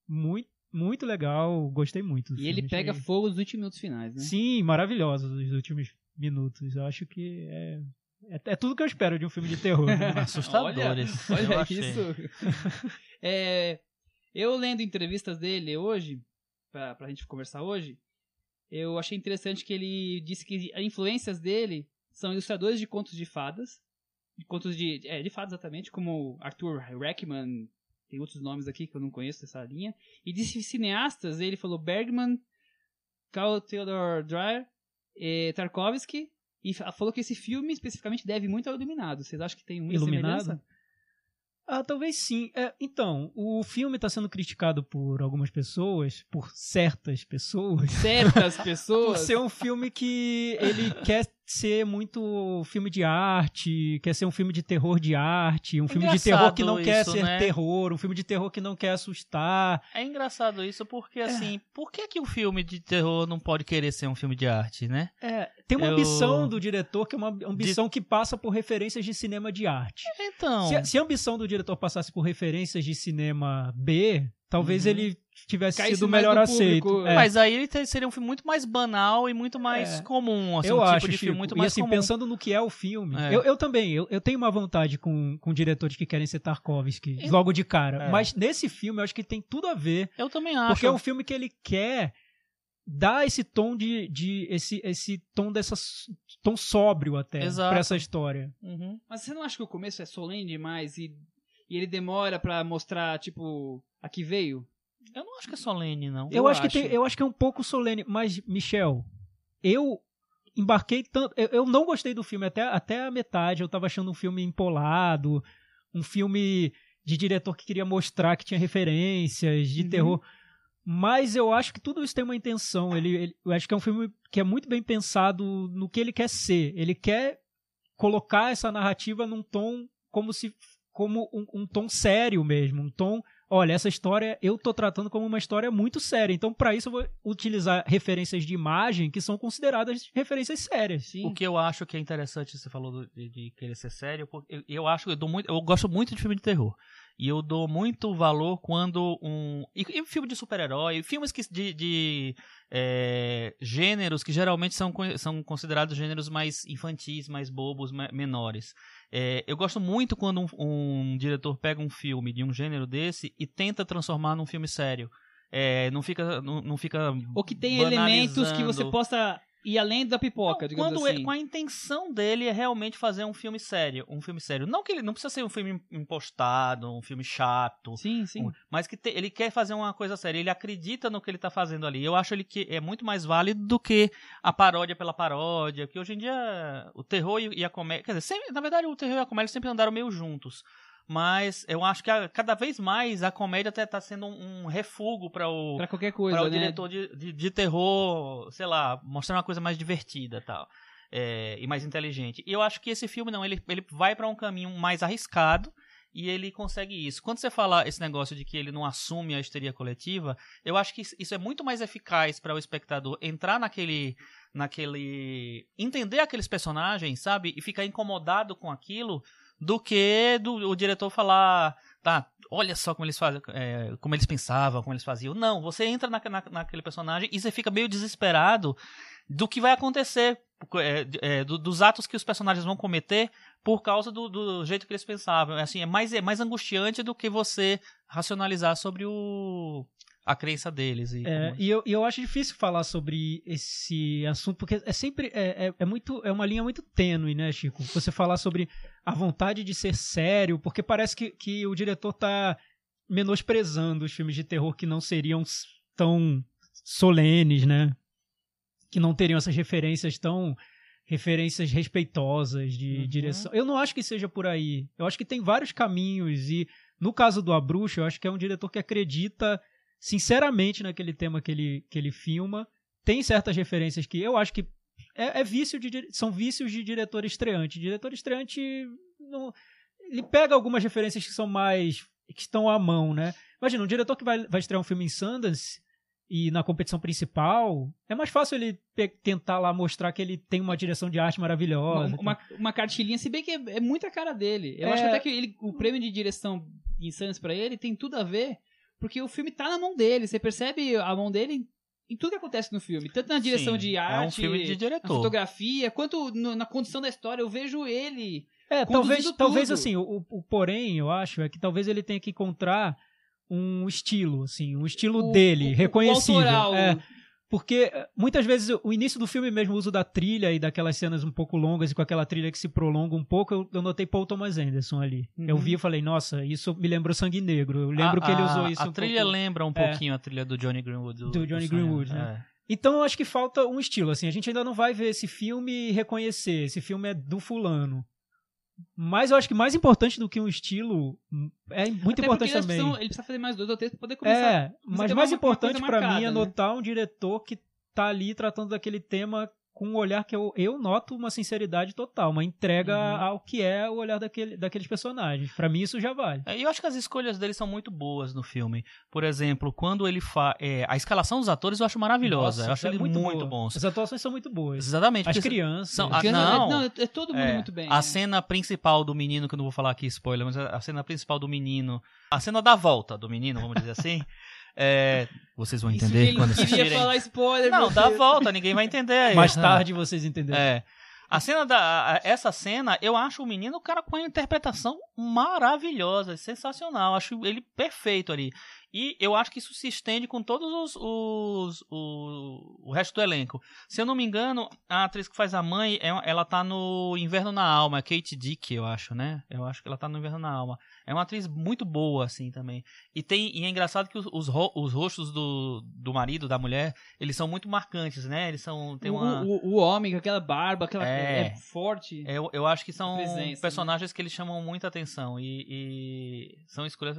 muito, muito legal, gostei muito. E ele pega achei- fogo nos 20 minutos finais, né? Sim, maravilhosos os últimos minutos. Eu acho que é, é, é tudo que eu espero de um filme de terror. né? Assustadores. Olha, eu olha achei. isso. É, eu lendo entrevistas dele hoje, pra, pra gente conversar hoje, eu achei interessante que ele disse que as influências dele são ilustradores de contos de fadas, de contos de, é, de fadas exatamente, como Arthur Reckman, tem outros nomes aqui que eu não conheço dessa linha, e de cineastas, ele falou Bergman, Carl Theodor Dreyer, eh, Tarkovsky, e fa- falou que esse filme especificamente deve muito ao Iluminado. Vocês acham que tem muita Iluminado? semelhança? Ah, talvez sim. É, então, o filme está sendo criticado por algumas pessoas, por certas pessoas, Certas por pessoas. ser um filme que ele quer ser muito filme de arte, quer ser um filme de terror de arte, um filme de terror que não engraçado quer isso, ser né? terror, um filme de terror que não quer assustar. É engraçado isso porque, assim, por que, que um filme de terror não pode querer ser um filme de arte, né? É, tem uma Eu- ambição do diretor que é uma ambição que passa por referências de cinema de arte. Então. Se, se a ambição do diretor passasse por referências de cinema B, talvez Uhum. ele tivesse Caísse sido melhor aceito. público. É. Mas aí ele seria um filme muito mais banal e muito mais É. comum. Assim, eu um acho, tipo de Chico, filme muito e mais assim, comum. pensando no que é o filme, É. eu, eu também, eu, eu tenho uma vontade com, com diretores que querem ser Tarkovsky, Eu- logo de cara. É. Mas nesse filme eu acho que tem tudo a ver, Eu também acho. porque é um filme que ele quer dar esse tom de, de esse, esse tom dessa tom sóbrio até Exato. pra essa história. Uhum. Mas você não acha que o começo é solene demais e, e ele demora pra mostrar, tipo, a que veio? Eu não acho que é solene, não. Eu, Eu acho, que acho. tem, eu acho que é um pouco solene, mas Michel, eu embarquei tanto, eu, eu não gostei do filme até, até a metade, eu tava achando um filme empolado, um filme de diretor que queria mostrar que tinha referências de Uhum. terror. Mas eu acho que tudo isso tem uma intenção. Ele, ele- eu acho que é um filme que é muito bem pensado no que ele quer ser. Ele quer colocar essa narrativa num tom como se como um, um tom sério mesmo, um tom olha, essa história eu tô tratando como uma história muito séria. Então, para isso, eu vou utilizar referências de imagem que são consideradas referências sérias. Sim. O que eu acho que é interessante, você falou do- de, de querer ser sério, porque eu, eu acho, eu dou muito, eu gosto muito de filme de terror. E eu dou muito valor quando um. E, e filme de super-herói, filmes que, de, de é, gêneros que geralmente são, são considerados gêneros mais infantis, mais bobos, me- menores. É, eu gosto muito quando um, um diretor pega um filme de um gênero desse e tenta transformar num filme sério. É, não fica. Não, não fica Ou que tem elementos que você possa ir além da pipoca, Não, digamos quando assim. é- com a intenção dele é realmente fazer um filme sério, um filme sério. Não que ele não precisa ser um filme impostado, um filme chato, Sim, sim. um- mas que te- ele quer fazer uma coisa séria, ele acredita no que ele tá fazendo ali. Eu acho ele que é muito mais válido do que a paródia pela paródia, que hoje em dia o terror e e a comédia, quer dizer, sempre- na verdade o terror e a comédia sempre andaram meio juntos. Mas eu acho que a- cada vez mais a comédia até tá sendo um, um refúgio para o Pra qualquer coisa, para o né? diretor de, de, de terror, sei lá, mostrar uma coisa mais divertida e tal. é, e mais inteligente. E eu acho que esse filme não, ele, ele vai para um caminho mais arriscado e ele consegue isso. Quando você fala esse negócio de que ele não assume a histeria coletiva, eu acho que isso é muito mais eficaz para o espectador entrar naquele naquele entender aqueles personagens, sabe? E ficar incomodado com aquilo do que do, o diretor falar, tá, olha só como eles fazem, é, como eles pensavam, como eles faziam. Não, você entra na, na- naquele personagem e você fica meio desesperado do que vai acontecer, é, é, do- dos atos que os personagens vão cometer por causa do, do jeito que eles pensavam. É Assim, é mais, é mais angustiante do que você racionalizar sobre o a crença deles. E É, como- e eu, e eu acho difícil falar sobre esse assunto, porque é sempre é, é, é muito é uma linha muito tênue, né, Chico? Você falar sobre a vontade de ser sério, porque parece que, que o diretor tá menosprezando os filmes de terror que não seriam tão solenes, né? Que não teriam essas referências tão referências respeitosas de Uhum. direção. Eu não acho que seja por aí. Eu acho que tem vários caminhos e no caso do A Bruxa, eu acho que é um diretor que acredita sinceramente naquele tema que ele, que ele filma. Tem certas referências que eu acho que é, é vício de são vícios de diretor estreante. Diretor estreante não- ele pega algumas referências que são mais que estão à mão, né? Imagina um diretor que vai, vai estrear um filme em Sundance e na competição principal, é mais fácil ele tentar lá mostrar que ele tem uma direção de arte maravilhosa. Uma, uma, uma cartilhinha, se bem que é, é muito a cara dele. Eu É. acho até que ele, o prêmio de direção em Santos pra ele tem tudo a ver, porque o filme tá na mão dele. Você percebe a mão dele em, tudo que acontece no filme. Tanto na direção Sim, de é um arte, filme de fotografia, quanto no- na condição da história. Eu vejo ele. É, conduzindo talvez, tudo. talvez assim, o, o- o porém, eu acho, é que talvez ele tenha que encontrar um estilo, assim, um estilo o- dele, o- o reconhecível. autoral. É, porque eh, muitas vezes o início do filme mesmo, o uso da trilha e daquelas cenas um pouco longas e com aquela trilha que se prolonga um pouco, eu, eu notei Paul Thomas Anderson ali. Eu Uhum. vi e falei, nossa, isso me lembrou Sangue Negro. Eu lembro A- que ele a- usou isso A um trilha pouco. lembra um É. pouquinho a trilha do Johnny Greenwood. Do Johnny Sonho. Greenwood, né? É. Então eu acho que falta um estilo, assim, a gente ainda não vai ver esse filme e reconhecer, esse filme é do fulano. Mas eu acho que mais importante do que um estilo hum, é muito Até importante também. precisam- ele precisa fazer mais dois ou três pra poder começar. É, mas mais importante pra mim é né? notar um diretor que tá ali tratando daquele tema com um olhar que eu, eu noto uma sinceridade total, uma entrega Uhum. ao que é o olhar daquele, daqueles personagens. Pra mim isso já vale. É, E eu acho que as escolhas dele são muito boas no filme. Por exemplo, quando ele faz. a escalação dos atores eu acho maravilhosa. eu acho é ele muito, boa. bons. As atuações são muito boas. Exatamente. As crianças. são- Porque Ah, não, não. é, é todo mundo É, muito bem. A né? cena principal do menino, que eu não vou falar aqui spoiler, mas a a cena principal do menino. A cena da volta do menino, vamos dizer assim. é, vocês vão Isso entender ele quando assistirem. falar spoiler. Não, dá a volta, ninguém vai entender aí. Mais tarde vocês entenderam. É. A cena da. a- Essa cena, eu acho o menino, o cara com a interpretação maravilhosa, sensacional. Acho ele perfeito ali. E eu acho que isso se estende com todos os. os o, o resto do elenco. Se eu não me engano, a atriz que faz a mãe, é- ela tá no Inverno na Alma, Kate Dick, eu acho, né? Eu acho que ela tá no Inverno na Alma. É uma atriz muito boa, assim, também. E, tem, e é engraçado que os, os, ro- os rostos do, do marido, da mulher, eles são muito marcantes, né? Eles são. Tem O, uma... o, o homem com aquela barba, aquela É. é, forte. Eu, eu acho que são presença, né? personagens que eles chamam muita atenção e, e são escolhas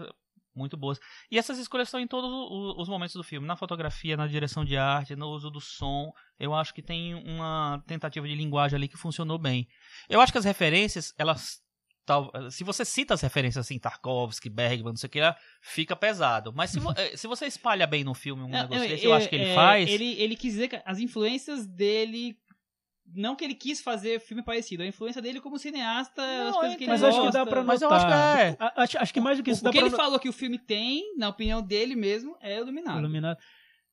muito boas. E essas escolhas estão em todos os momentos do filme, na fotografia, na direção de arte, no uso do som. Eu acho que tem uma tentativa de linguagem ali que funcionou bem. Eu acho que as referências, elas tal, se você cita as referências assim, Tarkovsky, Bergman, não sei o que lá, fica pesado. Mas se, vo- eh, se você espalha bem no filme um Não, negócio é, desse, eu acho que ele é, faz. Ele, ele quis dizer que as influências dele. Não que ele quis fazer filme parecido, a influência dele como cineasta, Não, as coisas eu que ele Mas acho que gosta. dá pra Mas notar. eu acho que é. Acho, acho que mais do que isso O, dá que pra ele no- falou que o filme tem, na opinião dele mesmo, é iluminado. Iluminado.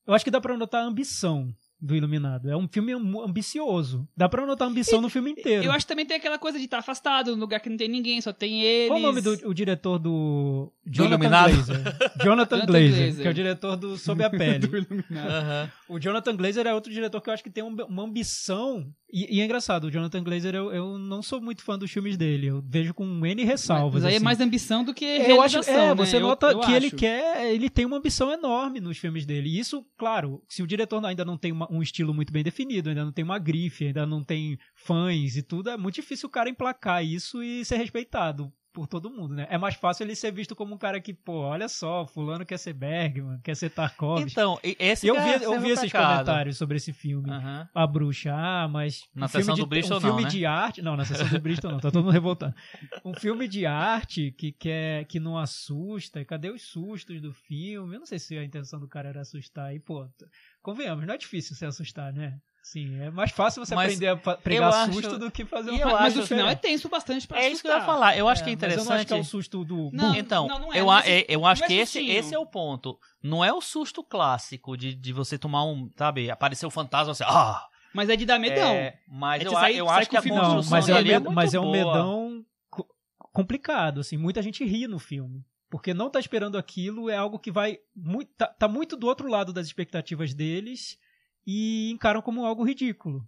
Eu acho que dá pra notar a ambição do Iluminado. É um filme am- ambicioso. Dá pra notar a ambição no filme inteiro. Eu acho que também tem aquela coisa de estar afastado, num lugar que não tem ninguém, só tem eles. Qual o nome do o diretor do. Jonathan Iluminado? Glazer. Jonathan Glazer, que é o diretor do Sob a Pele. do Iluminado. O Jonathan Glazer é outro diretor que eu acho que tem um- uma ambição. E, e é engraçado, o Jonathan Glazer, eu, eu não sou muito fã dos filmes dele. Eu vejo com N ressalvas. Mas aí é assim. mais ambição do que Eu acho, é, né? você Eu- nota eu que ele acho. quer, ele tem uma ambição enorme nos filmes dele. E isso, claro, se o diretor ainda não tem uma- um estilo muito bem definido, ainda não tem uma grife, ainda não tem fãs e tudo, é muito difícil o cara emplacar isso e ser respeitado por todo mundo, né? É mais fácil ele ser visto como um cara que, pô, olha só, fulano quer ser Bergman, quer ser Tarkovsky. Então, esse eu que vi, é eu vi esses comentários sobre esse filme. Aham. A bruxa, ah, mas. Na um filme sessão de, do Bristol um filme não, né? de arte. Não, na sessão do Bristol não, tá todo mundo revoltado. Um filme de arte que, quer, que não assusta. Cadê os sustos do filme? Eu não sei se a intenção do cara era assustar. E, pô, convenhamos, não é difícil se assustar, né? Sim, é mais fácil você Mas aprender a pregar acho- susto do que fazer um eu Mas o final é tenso bastante pra É isso que eu ia falar. Eu acho que é Mas eu não acho interessante. que é o susto do. Não, Então, não, não é, eu, é- eu acho é que esse, esse é o ponto. Não é o susto clássico de, de você tomar um, sabe, aparecer o fantasma assim, ah! Mas é de dar medão. É, mas É eu, sair- eu acho que a o filme- Não, construção mas é, um é med- mas é um boa. medão co- complicado, assim. Muita gente ri no filme. Porque não tá esperando aquilo, é algo que vai. Muito, tá, tá muito do outro lado das expectativas deles e encaram como algo ridículo.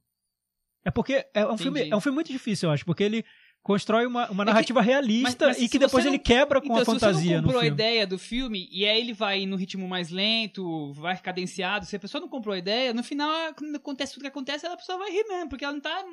É porque é um, filme, é um filme muito difícil, eu acho, porque ele constrói uma, uma que- narrativa realista mas- mas e que depois você ele não- quebra com Então, a se você fantasia não comprou a ideia do filme e aí ele vai no ritmo mais lento, vai cadenciado, se a pessoa não comprou a ideia, no final, quando acontece tudo que acontece, a pessoa vai rir mesmo, porque ela não tá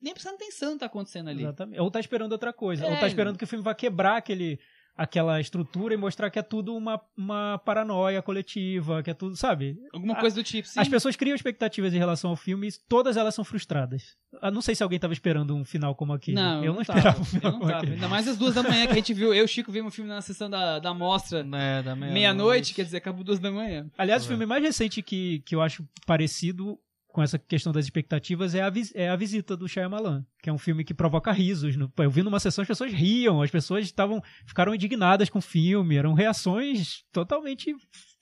nem prestando atenção no que tá acontecendo ali. Exatamente. Ou tá esperando outra coisa. Ou É. tá esperando que o filme vai quebrar aquele, aquela estrutura e mostrar que é tudo uma, uma paranoia coletiva, que é tudo, sabe? Alguma A- coisa do tipo, sim. As pessoas criam expectativas em relação ao filme e todas elas são frustradas. Eu não sei se alguém tava esperando um final como aquele. Não, eu não tava, esperava um eu final não como tava. Ainda mais às duas da manhã que a gente viu. Eu e o Chico vimos o filme na sessão da, da mostra da meia-noite, quer dizer, acabou duas da manhã. Aliás, o Tá filme mais recente que, que eu acho parecido com essa questão das expectativas é a, é a Visita do Shyamalan, que é um filme que provoca risos. Eu vi numa sessão as pessoas riam, as pessoas estavam ficaram indignadas com o filme, eram reações totalmente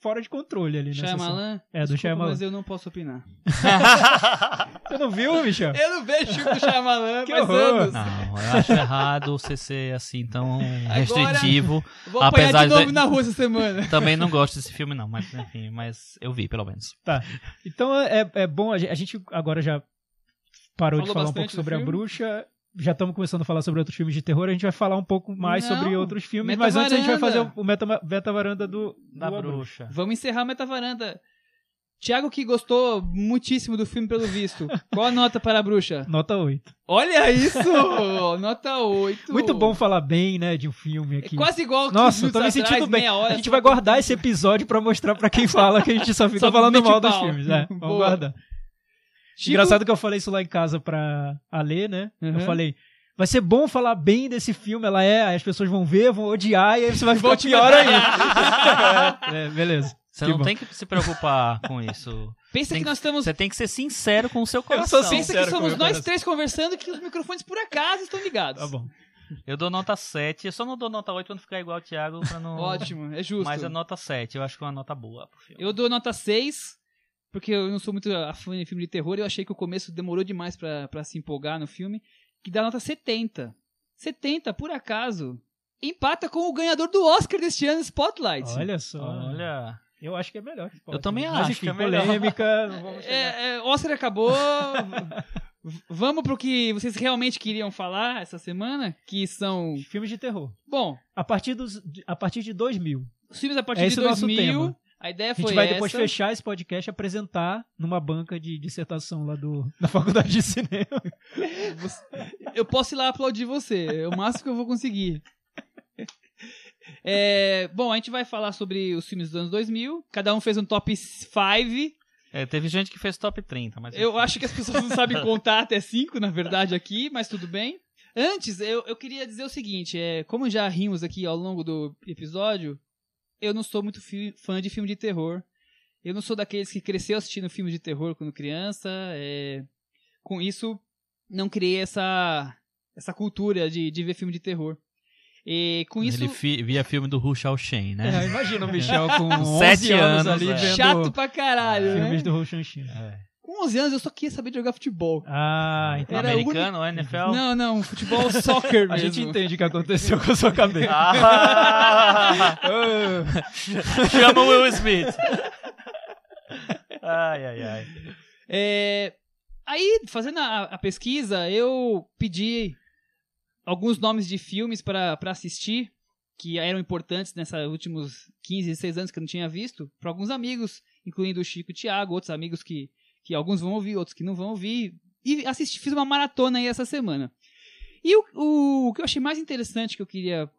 fora de controle ali sessão. Shyamalan? É, do desculpa, Shyamalan. Mas eu não posso opinar. Você não viu, Michel? Eu não vejo filme do Shyamalan Que faz horror. anos. Não, eu acho errado você ser assim tão restritivo. Vou apanhar Apesar de novo de- na rua essa semana. Também não gosto desse filme, não, mas enfim, mas eu vi, pelo menos. Tá. Então é, é bom, a gente, agora já parou de Falou falar um pouco sobre a bruxa. Já estamos começando a falar sobre outros filmes de terror. A gente vai falar um pouco mais Não, sobre outros filmes. Meta Mas antes a gente vai fazer Varanda. o, o meta, meta varanda do, Da do bruxa. Vamos encerrar a Metavaranda. Tiago que gostou muitíssimo do filme pelo visto. Qual a nota para a bruxa? Nota 8. Olha isso! nota 8. Muito bom falar bem, né, de um filme É aqui. quase igual que Nossa, eu tô me sentindo atrás, bem. hora, a gente vai guardar esse episódio pra mostrar pra quem fala que a gente só fica Só falando mal o dos pau. filmes. É, vamos Boa. guardar. Chico- Engraçado que eu falei isso lá em casa pra Alê, né? Eu Uhum. falei, vai ser bom falar bem desse filme, ela é, aí as pessoas vão ver, vão odiar, e aí você vai ficar pior ainda. é, beleza. Você Que não bom. tem que se preocupar com isso. Pensa Tem que nós estamos. Você tem que ser sincero com o seu sou coração. sincero. Pensa que somos nós coração. três conversando que os microfones por acaso estão ligados. Tá bom. Eu dou nota 7. Eu só não dou nota 8 pra não ficar igual o Thiago. Pra não... Ótimo, é justo. Mas a nota 7. Eu acho que é uma nota boa pro filme. Eu dou nota 6, porque eu não sou muito afã de filme de terror. Eu achei que o começo demorou demais pra, pra se empolgar no filme. Que dá nota 70. 70, por acaso, empata com o ganhador do Oscar deste ano, Spotlight. Olha só. Olha. Eu acho que é melhor que Spotlight. também Mas, acho enfim, que é melhor. polêmica, não vamos. É, é, Oscar acabou. Vamos pro que vocês realmente queriam falar essa semana, que são, Filmes de terror. bom, A partir, dos, a partir de 2000. os filmes a partir É de esse o nosso 2000. A ideia A foi gente vai essa. depois fechar esse podcast e apresentar numa banca de dissertação lá do, da faculdade de cinema. Eu posso ir lá aplaudir você, é o máximo que eu vou conseguir. É, bom, a gente vai falar sobre os filmes dos anos 2000. Cada um fez um top 5. É, teve gente que fez top 30, mas. Eu acho que as pessoas não sabem contar até 5, na verdade, aqui, mas tudo bem. Antes, eu, eu queria dizer o seguinte: é, como já rimos aqui ao longo do episódio, eu não sou muito fi- fã de filme de terror. Eu não sou daqueles que cresceu assistindo filmes de terror quando criança. é, com isso, não criei essa, essa cultura de, de ver filme de terror. E com isso, Ele fi- via filme do Hu Shaoxin, né? É, imagina o Michel com 11 Sete anos, anos, ali é. vendo chato pra caralho, filmes né? do Roshanshin. É. Com 11 anos eu só queria saber de jogar futebol. Ah, entendi. Era Americano, NFL? Não, não, futebol soccer mesmo. A gente entende o que aconteceu com a sua cabeça. Ah! Chama o Will Smith. Ai, ai, ai. É, aí, fazendo a, a pesquisa, eu pedi alguns nomes de filmes pra pra assistir, que eram importantes nesses últimos 15, 16 anos que eu não tinha visto, para alguns amigos, incluindo o Chico e o Thiago, outros amigos que, que alguns vão ouvir, outros que não vão ouvir. E assisti, fiz uma maratona aí essa semana. E o, o, o que eu achei mais interessante que eu queria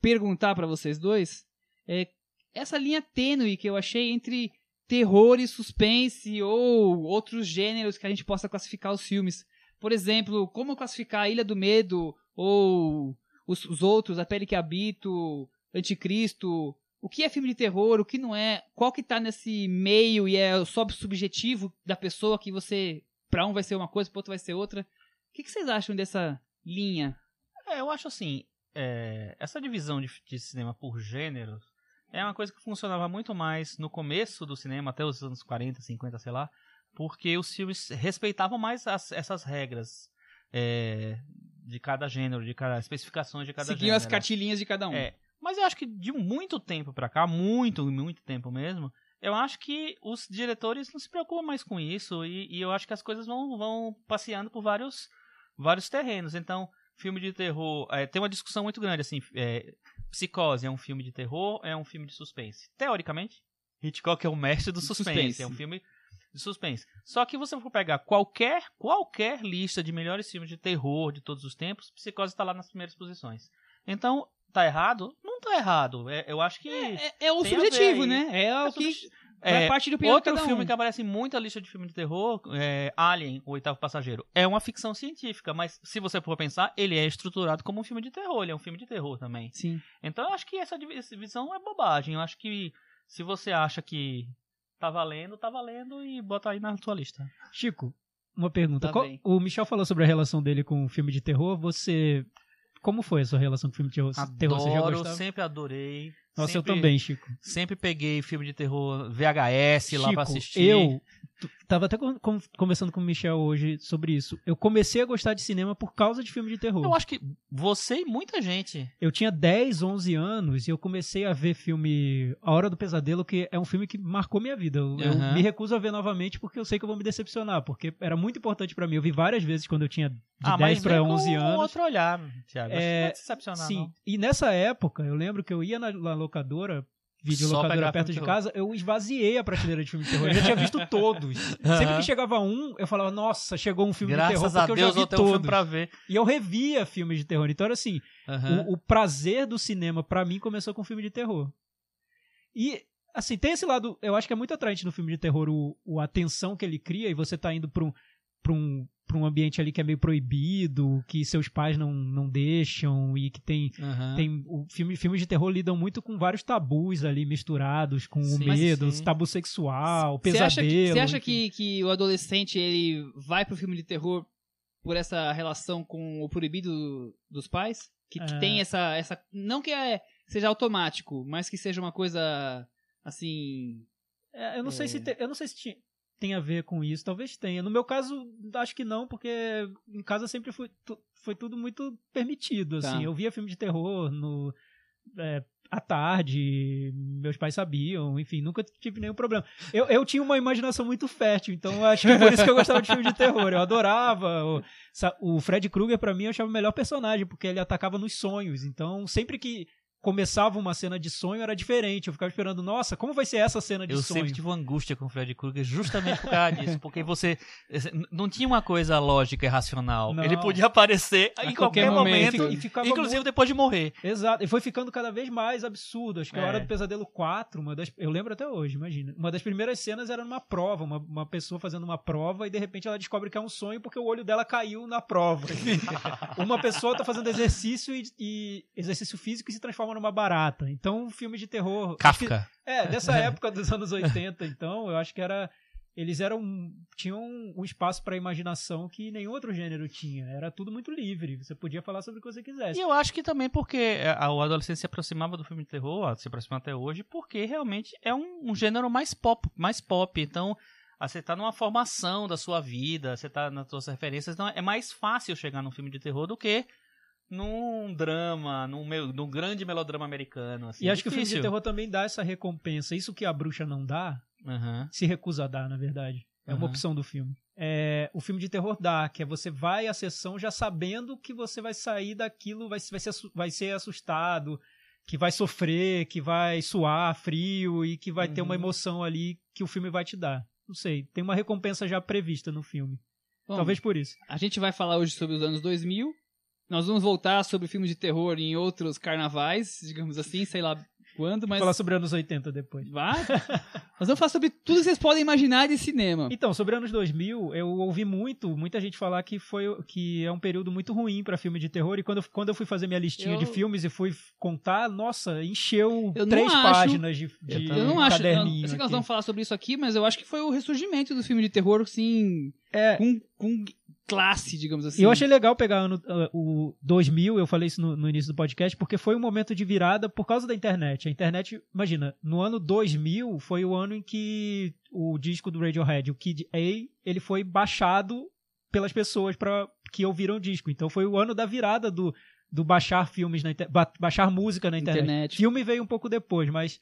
perguntar pra vocês dois é essa linha tênue que eu achei entre terror e suspense ou outros gêneros que a gente possa classificar os filmes. Por exemplo, como classificar a Ilha do Medo ou os, os outros, A Pele que Habito, Anticristo. O que é filme de terror, o que não é, qual que tá nesse meio e é só subjetivo da pessoa que você, pra um vai ser uma coisa, pro outro vai ser outra. O que, que vocês acham dessa linha? É, eu acho assim, é, essa divisão de, de cinema por gêneros é uma coisa que funcionava muito mais no começo do cinema, até os anos 40, 50, sei lá, porque os filmes respeitavam mais as- essas regras é, de cada gênero, de cada especificações de cada Seguiam gênero. as cartilhinhas de cada um. É, mas eu acho que de muito tempo pra cá, muito, muito tempo mesmo, eu acho que os diretores não se preocupam mais com isso e, e eu acho que as coisas vão, vão passeando por vários, vários terrenos. Então, filme de terror, é, tem uma discussão muito grande, assim, é, Psicose é um filme de terror, é um filme de suspense. Teoricamente, Hitchcock é o mestre do suspense, Suspense. é um filme de suspense. Só que você for pegar qualquer, qualquer lista de melhores filmes de terror de todos os tempos, Psicose está lá nas primeiras posições. Então, tá errado? Não tá errado. É- eu acho que. É, é o a ver subjetivo, né? É o É que subje- vai é, parte do Outro um. filme que aparece em muita lista de filme de terror é Alien, o oitavo passageiro. É uma ficção científica, mas se você for pensar, ele é estruturado como um filme de terror. Ele é um filme de terror também. Sim. Então eu acho que essa divi- essa divisão é bobagem. Eu acho que se você acha que tá valendo, tá valendo e bota aí na sua lista. Chico, uma pergunta. Tá Qual- o Michel falou sobre a relação dele com o filme de terror. Você. Como foi a sua relação com o filme de terror? terror você já Adoro, gostava? sempre adorei. Nossa, sempre, eu também, Chico. Sempre peguei filme de terror VHS lá pra Chico, assistir. Eu tava até con- con- conversando com o Michel hoje sobre isso. Eu comecei a gostar de cinema por causa de filme de terror. Eu acho que você e muita gente. Eu tinha 10, 11 anos e eu comecei a ver filme A Hora do Pesadelo, que é um filme que marcou minha vida. Eu, eu Aham. me recuso a ver novamente porque eu sei que eu vou me decepcionar, porque era muito importante pra mim. Eu vi várias vezes quando eu tinha de ah, 10 mas pra vem com 11 anos. outro olhar, Thiago. É, não te decepcionar, Sim, não. e nessa época, eu lembro que eu ia na, na locadora, videolocadora perto de casa, eu esvaziei a prateleira de filme de terror. Eu já tinha visto todos. Sempre Aham. que chegava um, eu falava, nossa, chegou um filme de terror, Graças a porque eu já Deus vi eu um todos. filme pra ver. E eu revia filmes de terror. Então era assim, Aham. o, o prazer do cinema, pra mim, começou com filme de terror. E, assim, tem esse lado, eu acho que é muito atraente no filme de terror, o, o- a tensão que ele cria, e você tá indo pra um, pra um, pra um ambiente ali que é meio proibido, que seus pais não, não deixam, e que tem Aham. tem o filme, filmes de terror lidam muito com vários tabus ali misturados com Sim, o medo, sim. tabu sexual, Você acha, que, pesadelo. você acha que, que o adolescente ele vai pro filme de terror por essa relação com o proibido dos pais? Que, que É. tem essa, essa. Não que é, seja automático, mas que seja uma coisa assim. É, eu não sei É. se te- eu não sei se ti- tem a ver com isso, talvez tenha. No meu caso, acho que não, porque em casa sempre foi, foi tudo muito permitido, Tá. assim. Eu via filme de terror no é, à tarde, meus pais sabiam, enfim, nunca tive nenhum problema. Eu, eu tinha uma imaginação muito fértil, então acho que por isso que eu gostava de filme de terror. Eu adorava. O, o Fred Krueger, pra mim, eu achava o melhor personagem, porque ele atacava nos sonhos. Então, sempre que começava uma cena de sonho era diferente. Eu ficava esperando, nossa, como vai ser essa cena de Eu sonho? sempre tive uma angústia com o Freddy Krueger justamente por causa disso, porque você não tinha uma coisa lógica e racional. Não. Ele podia aparecer A em qualquer qualquer, momento. momento, E inclusive muito- depois de morrer. Exato, e foi ficando cada vez mais absurdo. Acho que a É. Hora do Pesadelo 4, uma das, eu lembro até hoje, imagina. Uma das primeiras cenas era numa prova, uma, uma pessoa fazendo uma prova e de repente ela descobre que é um sonho porque o olho dela caiu na prova. uma pessoa tá fazendo exercício e, e exercício físico e se transforma numa barata. Então, filme de terror. Kafka. É, dessa época dos anos 80, então, eu acho que era. Eles eram. tinham um espaço para imaginação que nenhum outro gênero tinha. Era tudo muito livre. Você podia falar sobre o que você quisesse. E eu acho que também porque a- o adolescente se aproximava do filme de terror, se aproxima até hoje, porque realmente é um, um gênero mais pop, mais pop. Então, você tá numa formação da sua vida, você tá nas suas referências, então é mais fácil chegar num filme de terror do que num drama, num, num grande melodrama americano. Assim. E acho que o filme de Difícil. terror também dá essa recompensa. Isso que a bruxa não dá, Aham. se recusa a dar, na verdade. É uma Uhum. opção do filme. É, o filme de terror dá, que é você vai à sessão já sabendo que você vai sair daquilo, vai, vai, ser, vai ser assustado, que vai sofrer, que vai suar frio e que vai ter uma Uhum. emoção ali que o filme vai te dar. Não sei, tem uma recompensa já prevista no filme. Bom, Talvez por isso. A gente vai falar hoje sobre os anos 2000. Nós vamos voltar sobre filmes de terror em outros carnavais, digamos assim, sei lá quando, mas. Falar sobre anos 80 depois. Vai. Nós vamos falar sobre tudo que vocês podem imaginar de cinema. Então, sobre anos 2000, eu ouvi muito, muita gente falar que foi que é um período muito ruim pra filme de terror e quando eu, quando eu fui fazer minha listinha Eu- de filmes e fui contar, nossa, encheu Eu três acho- páginas de, de Eu não acho. Eu, caderninho. eu sei que nós vamos falar sobre isso aqui, mas eu acho que foi o ressurgimento do filme de terror, assim. É. Com, com classe, digamos assim. E eu achei legal pegar ano, uh, o 2000, eu falei isso no, no início do podcast, porque foi um momento de virada por causa da internet. A internet, imagina, no ano 2000 foi o ano em que o disco do Radiohead, o Kid A, ele foi baixado pelas pessoas para que ouviram o disco. Então foi o ano da virada do, do baixar filmes na baixar música na internet. Internet. Filme veio um pouco depois, mas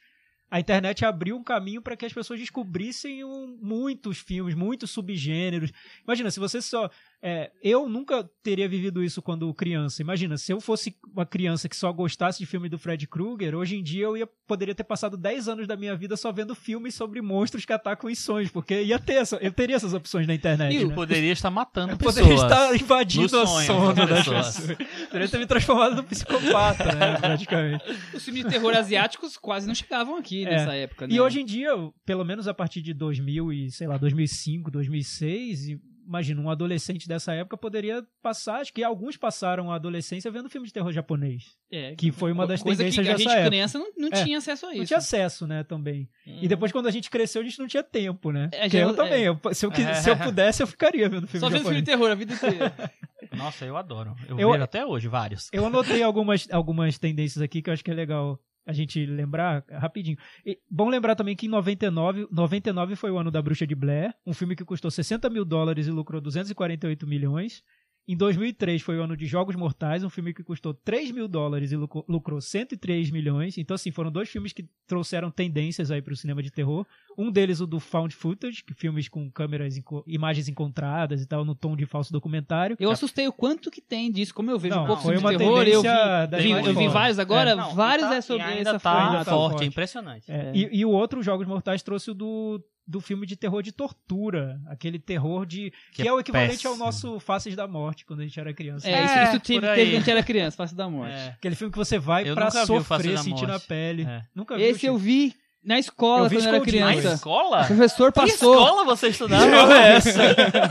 a internet abriu um caminho para que as pessoas descobrissem um- muitos filmes, muitos subgêneros. Imagina, se você só. É, eu nunca teria vivido isso quando criança. Imagina, se eu fosse uma criança que só gostasse de filme do Fred Krueger, hoje em dia eu ia, poderia ter passado 10 anos da minha vida só vendo filmes sobre monstros que atacam os sonhos, porque ia ter essa, eu teria essas opções na internet. E né? Poderia estar matando Eu pessoas. poderia estar invadindo o sono das pessoas. Poderia ter me transformado num psicopata, né, praticamente. Os filmes de terror asiáticos quase não chegavam aqui É. nessa época, né? E hoje em dia, pelo menos a partir de 2000 e, sei lá, 2005, 2006, e, imagina, um adolescente dessa época poderia passar, acho que alguns passaram a adolescência vendo filme de terror japonês, É, que foi uma das coisa tendências que a dessa gente época. criança não, não É. tinha acesso a isso. Não tinha acesso, né, também. Uhum. E depois, quando a gente cresceu, a gente não tinha tempo, né? É, já- eu também. eu- se, eu, se eu pudesse, eu ficaria vendo filme Só vendo filme de terror a vida inteira. Nossa, eu adoro. Eu, Eu- vejo até hoje vários. Eu anotei algumas, algumas tendências aqui que eu acho que é legal a gente lembrar rapidinho. E, bom lembrar também que em 99, 99 foi o ano da Bruxa de Blair, um filme que custou 60 mil dólares e lucrou 248 milhões. Em 2003 foi o ano de Jogos Mortais, um filme que custou 3 mil dólares e lucrou, lucrou 103 milhões. Então, assim, foram dois filmes que trouxeram tendências aí para o cinema de terror. Um deles, o do Found Footage, que filmes com câmeras, imagens encontradas e tal, no tom de falso documentário. Eu assustei o quanto que tem disso. Como eu vejo Não, um pouco foi filme uma de terror, eu vi, tendência da vi- eu vi vários agora, É. Não, vários tá- é sobre ainda essa tá tá forte, forte. é impressionante. É, É. E, e o outro, Jogos Mortais, trouxe o do, do filme de terror de tortura. Aquele terror de. Que, Que é o equivalente péssimo. ao nosso Faces da Morte, quando a gente era criança. É, isso, É, isso teve, teve quando a gente era criança, Face da Morte. É. Aquele filme que você vai Eu pra sofrer, sentir na Morte. pele. É. Nunca vi. Esse eu vi na escola Eu quando eu era escondido. Na criança. escola? O professor Que passou. escola você estudava? Não é essa.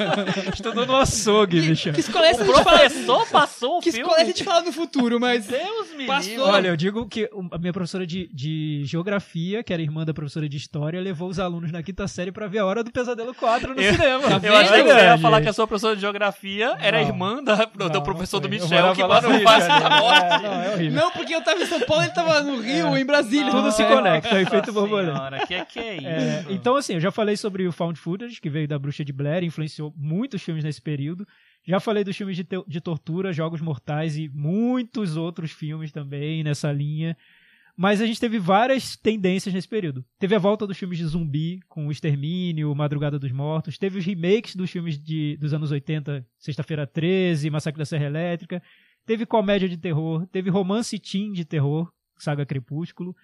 Estou no açougue, bicho. Que escola é essa O que a gente fala? professor passou o Que filme? escola é essa que a gente fala no futuro, mas. Deus me Passou. livre. Olha, eu digo que a minha professora de, de geografia, que era irmã da professora de história, levou os alunos na quinta série pra ver a Hora do Pesadelo 4 no Eu- cinema. Eu achei que você ia falar que a sua professora de geografia era Não. irmã da, do, Não, do professor do Michel, que mora no de da. Morte. É, não, é horrível. Não, porque eu tava em São Paulo ele tava no Rio, em Brasília. Tudo se É. conecta, efeito borboleta. Senhora, que que é isso? É, então, assim, eu já falei sobre o Found Footage, que veio da Bruxa de Blair, influenciou muitos filmes nesse período. Já falei dos filmes de, te- de tortura, Jogos Mortais e muitos outros filmes também nessa linha. Mas a gente teve várias tendências nesse período. Teve a volta dos filmes de zumbi, com o Extermínio, Madrugada dos Mortos. Teve os remakes dos filmes de, dos anos 80, Sexta-feira 13, Massacre da Serra Elétrica. Teve comédia de terror. Teve romance teen de terror. saga Crepúsculo.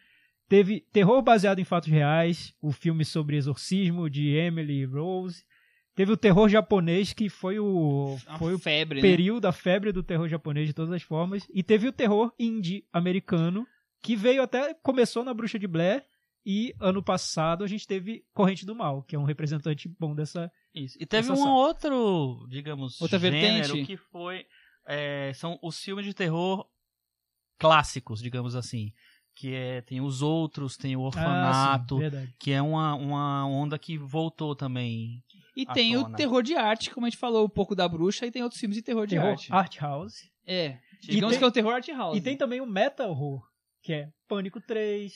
Teve terror baseado em fatos reais, o filme sobre exorcismo de Emily Rose. Teve o terror japonês, que foi o, foi o febre, né? período, a febre do terror japonês de todas as formas. E teve o terror indie americano, que veio até. começou na Bruxa de Blair. E ano passado a gente teve Corrente do Mal, que é um representante bom dessa. Isso. E teve um outro, digamos, Outra gênero vertente? que foi. é, são os filmes de terror clássicos, digamos assim. Que é, tem os outros, tem o Ah, orfanato, sim, verdade. que é uma, uma onda que voltou também. E tem o tona. terror de arte, como a gente falou um pouco da bruxa, e tem outros filmes de terror de Terror arte. Art House. É. Digamos tem- que é o terror art house. E tem também o Meta Horror, que é Pânico 3,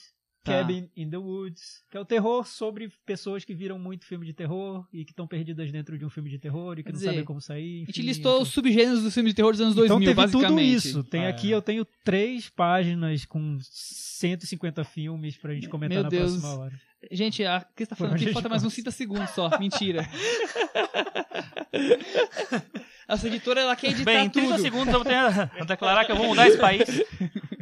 Tá. Cabin in the Woods, que é o terror sobre pessoas que viram muito filme de terror e que estão perdidas dentro de um filme de terror e que Quer não dizer, sabem como sair. A gente enfim, listou então- os subgêneros dos filmes de terror dos anos Então 2000, teve tudo basicamente. isso. Tem É. aqui, eu tenho três páginas com 150 filmes pra gente comentar Meu na Deus. próxima hora. Gente, a Cris tá falando que falta mais uns passa? 30 segundos só. Mentira. Essa editora, ela quer editar Bem, em 30 tudo. segundos eu vou, ter, vou declarar que eu vou mudar esse país.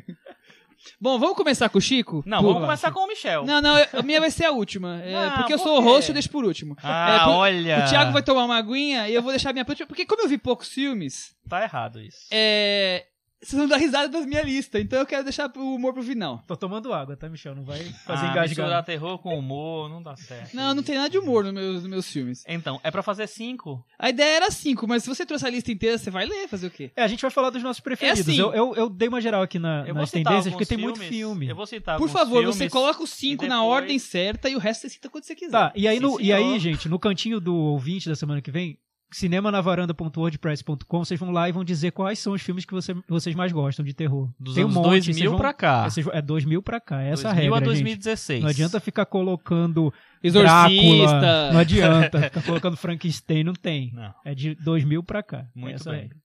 Bom, vamos começar com o Chico? Não, Por- vamos começar com o Michel. Não, não, a minha vai ser a última. É, porque eu por sou o host, eu deixo por último. Ah, É, por- olha. O Thiago vai tomar uma aguinha e eu vou deixar a minha... Porque como eu vi poucos filmes, Tá errado isso. é... Vocês vão dar risada das minhas listas, então eu quero deixar o humor pro final. Tô tomando água, tá, Michel? Não vai fazer ah, engasgar. misturar terror com humor não dá certo. Não, não tem nada de humor nos meus, nos meus filmes. Então, é pra fazer cinco? A ideia era cinco, mas se você trouxe a lista inteira, você vai ler, fazer o quê? É, a gente vai falar dos nossos preferidos. assim. eu, eu, eu dei uma geral aqui na, nas tendências, porque tem muito filme. Eu vou citar Por favor, filmes você coloca os cinco e na depois- ordem certa e o resto você cita quando você quiser. Tá, e aí, Sim, no, e aí, gente, no cantinho do ouvinte da semana que vem, cinemanavaranda.wordpress.com, vocês vão lá e vão dizer quais são os filmes que você- vocês mais gostam de terror. Dos Tem um anos monte, 2000 vocês vão- pra cá. vocês é 2000 pra cá, essa é a 2000 regra, a gente. 2016. Não adianta ficar colocando Exorcista. Drácula, não adianta ficar colocando Frankenstein, não tem. Não. É de 2000 pra cá. Muito essa é bem. regra.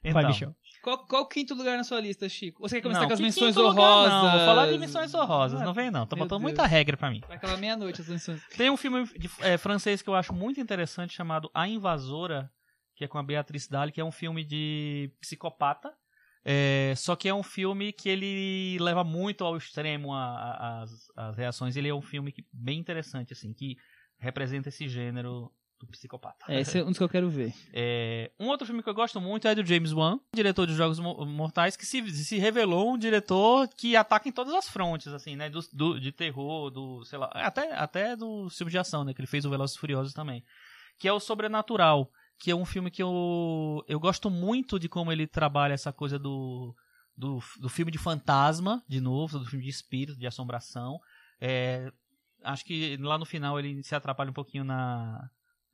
Então, Vai, Michel. Qual, qual o quinto lugar na sua lista, Chico? Ou você quer começar não, com as menções honrosas? Não, vou falar de menções honrosas, não vem não. Tá botando Deus. muita regra pra mim. Vai acabar meia-noite as menções. Tem um filme de- é, francês que eu acho muito interessante chamado A Invasora, que é com a Beatriz Dalle, que é um filme de psicopata. É, só que é um filme que ele leva muito ao extremo a- a- as, as reações. Ele é um filme que, bem interessante, assim, que representa esse gênero do psicopata. É, esse é um dos que eu quero ver. É, um outro filme que eu gosto muito é do James Wan, diretor de Jogos Mo- Mortais, que se, se revelou um diretor que ataca em todas as frontes, assim, né? Do, do- de terror, do, sei lá, até, até do filme de ação, né? Que ele fez o Velozes e Furiosos também. Que é o Sobrenatural, que é um filme que eu, eu gosto muito de como ele trabalha essa coisa do, do, do filme de fantasma, de novo, do filme de espírito, de assombração. É, acho que lá no final ele se atrapalha um pouquinho na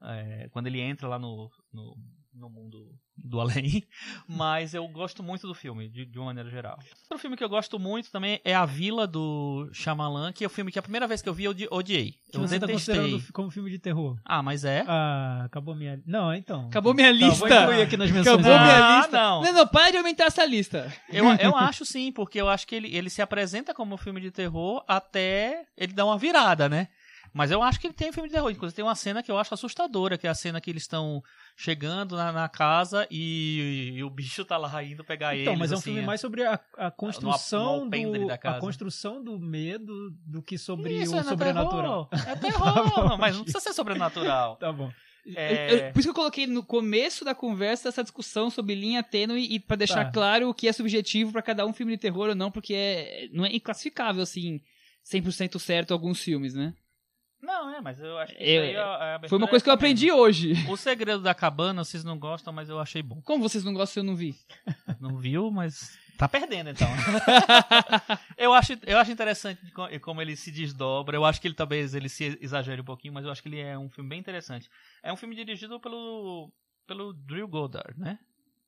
é, quando ele entra lá no, no, no mundo do além. Mas eu gosto muito do filme, de, de uma maneira geral. Outro filme que eu gosto muito também é A Vila do Shyamalan, que é o filme que a primeira vez que eu vi eu odi- odiei. Que Eu você tá detestei. considerando como filme de terror. Ah, mas é? Ah, acabou minha. Não, então. Acabou minha Tá, lista. vou aqui nas menções. Acabou minha Ah, lista. não. Não, não, para de aumentar essa lista. Eu, eu acho sim, porque eu acho que ele, ele se apresenta como um filme de terror até ele dar uma virada, né? Mas eu acho que ele tem filme de terror. Inclusive tem uma cena que eu acho assustadora, que é a cena que eles estão chegando na, na casa e, e o bicho tá lá indo pegar Então, eles. mas é um assim, filme mais sobre a, a construção no alpendre do da casa. a construção do medo do que sobre Isso, o é no sobrenatural. terror. É Tá terror, bom, mas não precisa ser sobrenatural. Tá bom. É, Eu- eu- por isso que eu coloquei no começo da conversa essa discussão sobre linha tênue e pra deixar Tá. claro o que é subjetivo pra cada um filme de terror ou não, porque é, não é inclassificável assim 100% certo alguns filmes, né? Não, é, mas eu acho que Eu- isso aí, a- Foi uma é coisa que eu mesmo. aprendi hoje. O Segredo da Cabana, vocês não gostam, mas eu achei bom. Como vocês não gostam se eu não vi? Não viu, mas tá perdendo então. eu, acho, eu acho interessante como ele se desdobra. Eu acho que ele talvez ele se exagere um pouquinho, mas eu acho que ele é um filme bem interessante. É um filme dirigido pelo pelo Drew Goddard, né?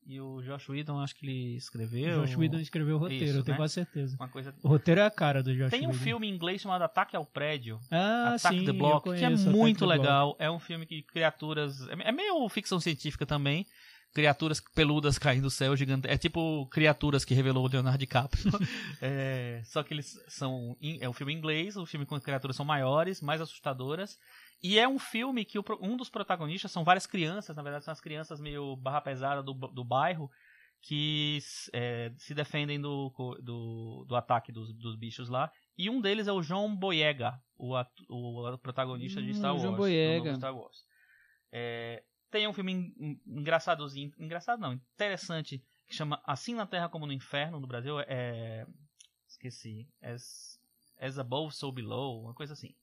E o Josh Whedon, acho que ele escreveu. Josh Whedon escreveu o roteiro, Isso, eu tenho né? quase certeza. Coisa. O roteiro é a cara do Josh Tem um Whedon. filme em inglês chamado Ataque ao Prédio. Ah, Attack sim, the Block, que é conheço, Attack muito Block. legal. É um filme que criaturas. É é meio ficção científica também. Criaturas peludas caindo do céu gigante. É tipo criaturas que revelou o Leonardo DiCaprio. É, só que eles são. É um filme em inglês, o filme com criaturas são maiores, mais assustadoras. E é um filme que o um dos protagonistas são várias crianças, na verdade, são as crianças meio barra pesada do, do bairro, que é, se defendem do, do, do ataque dos, dos bichos lá. E um deles é o João Boyega, o, o protagonista de Hum, Star Wars. João Boyega. Star Wars. É, tem um filme en- en- engraçadozinho, engraçado não, interessante, que chama Assim na Terra como no Inferno, no Brasil, é... esqueci, As, As Above, So Below, uma coisa assim.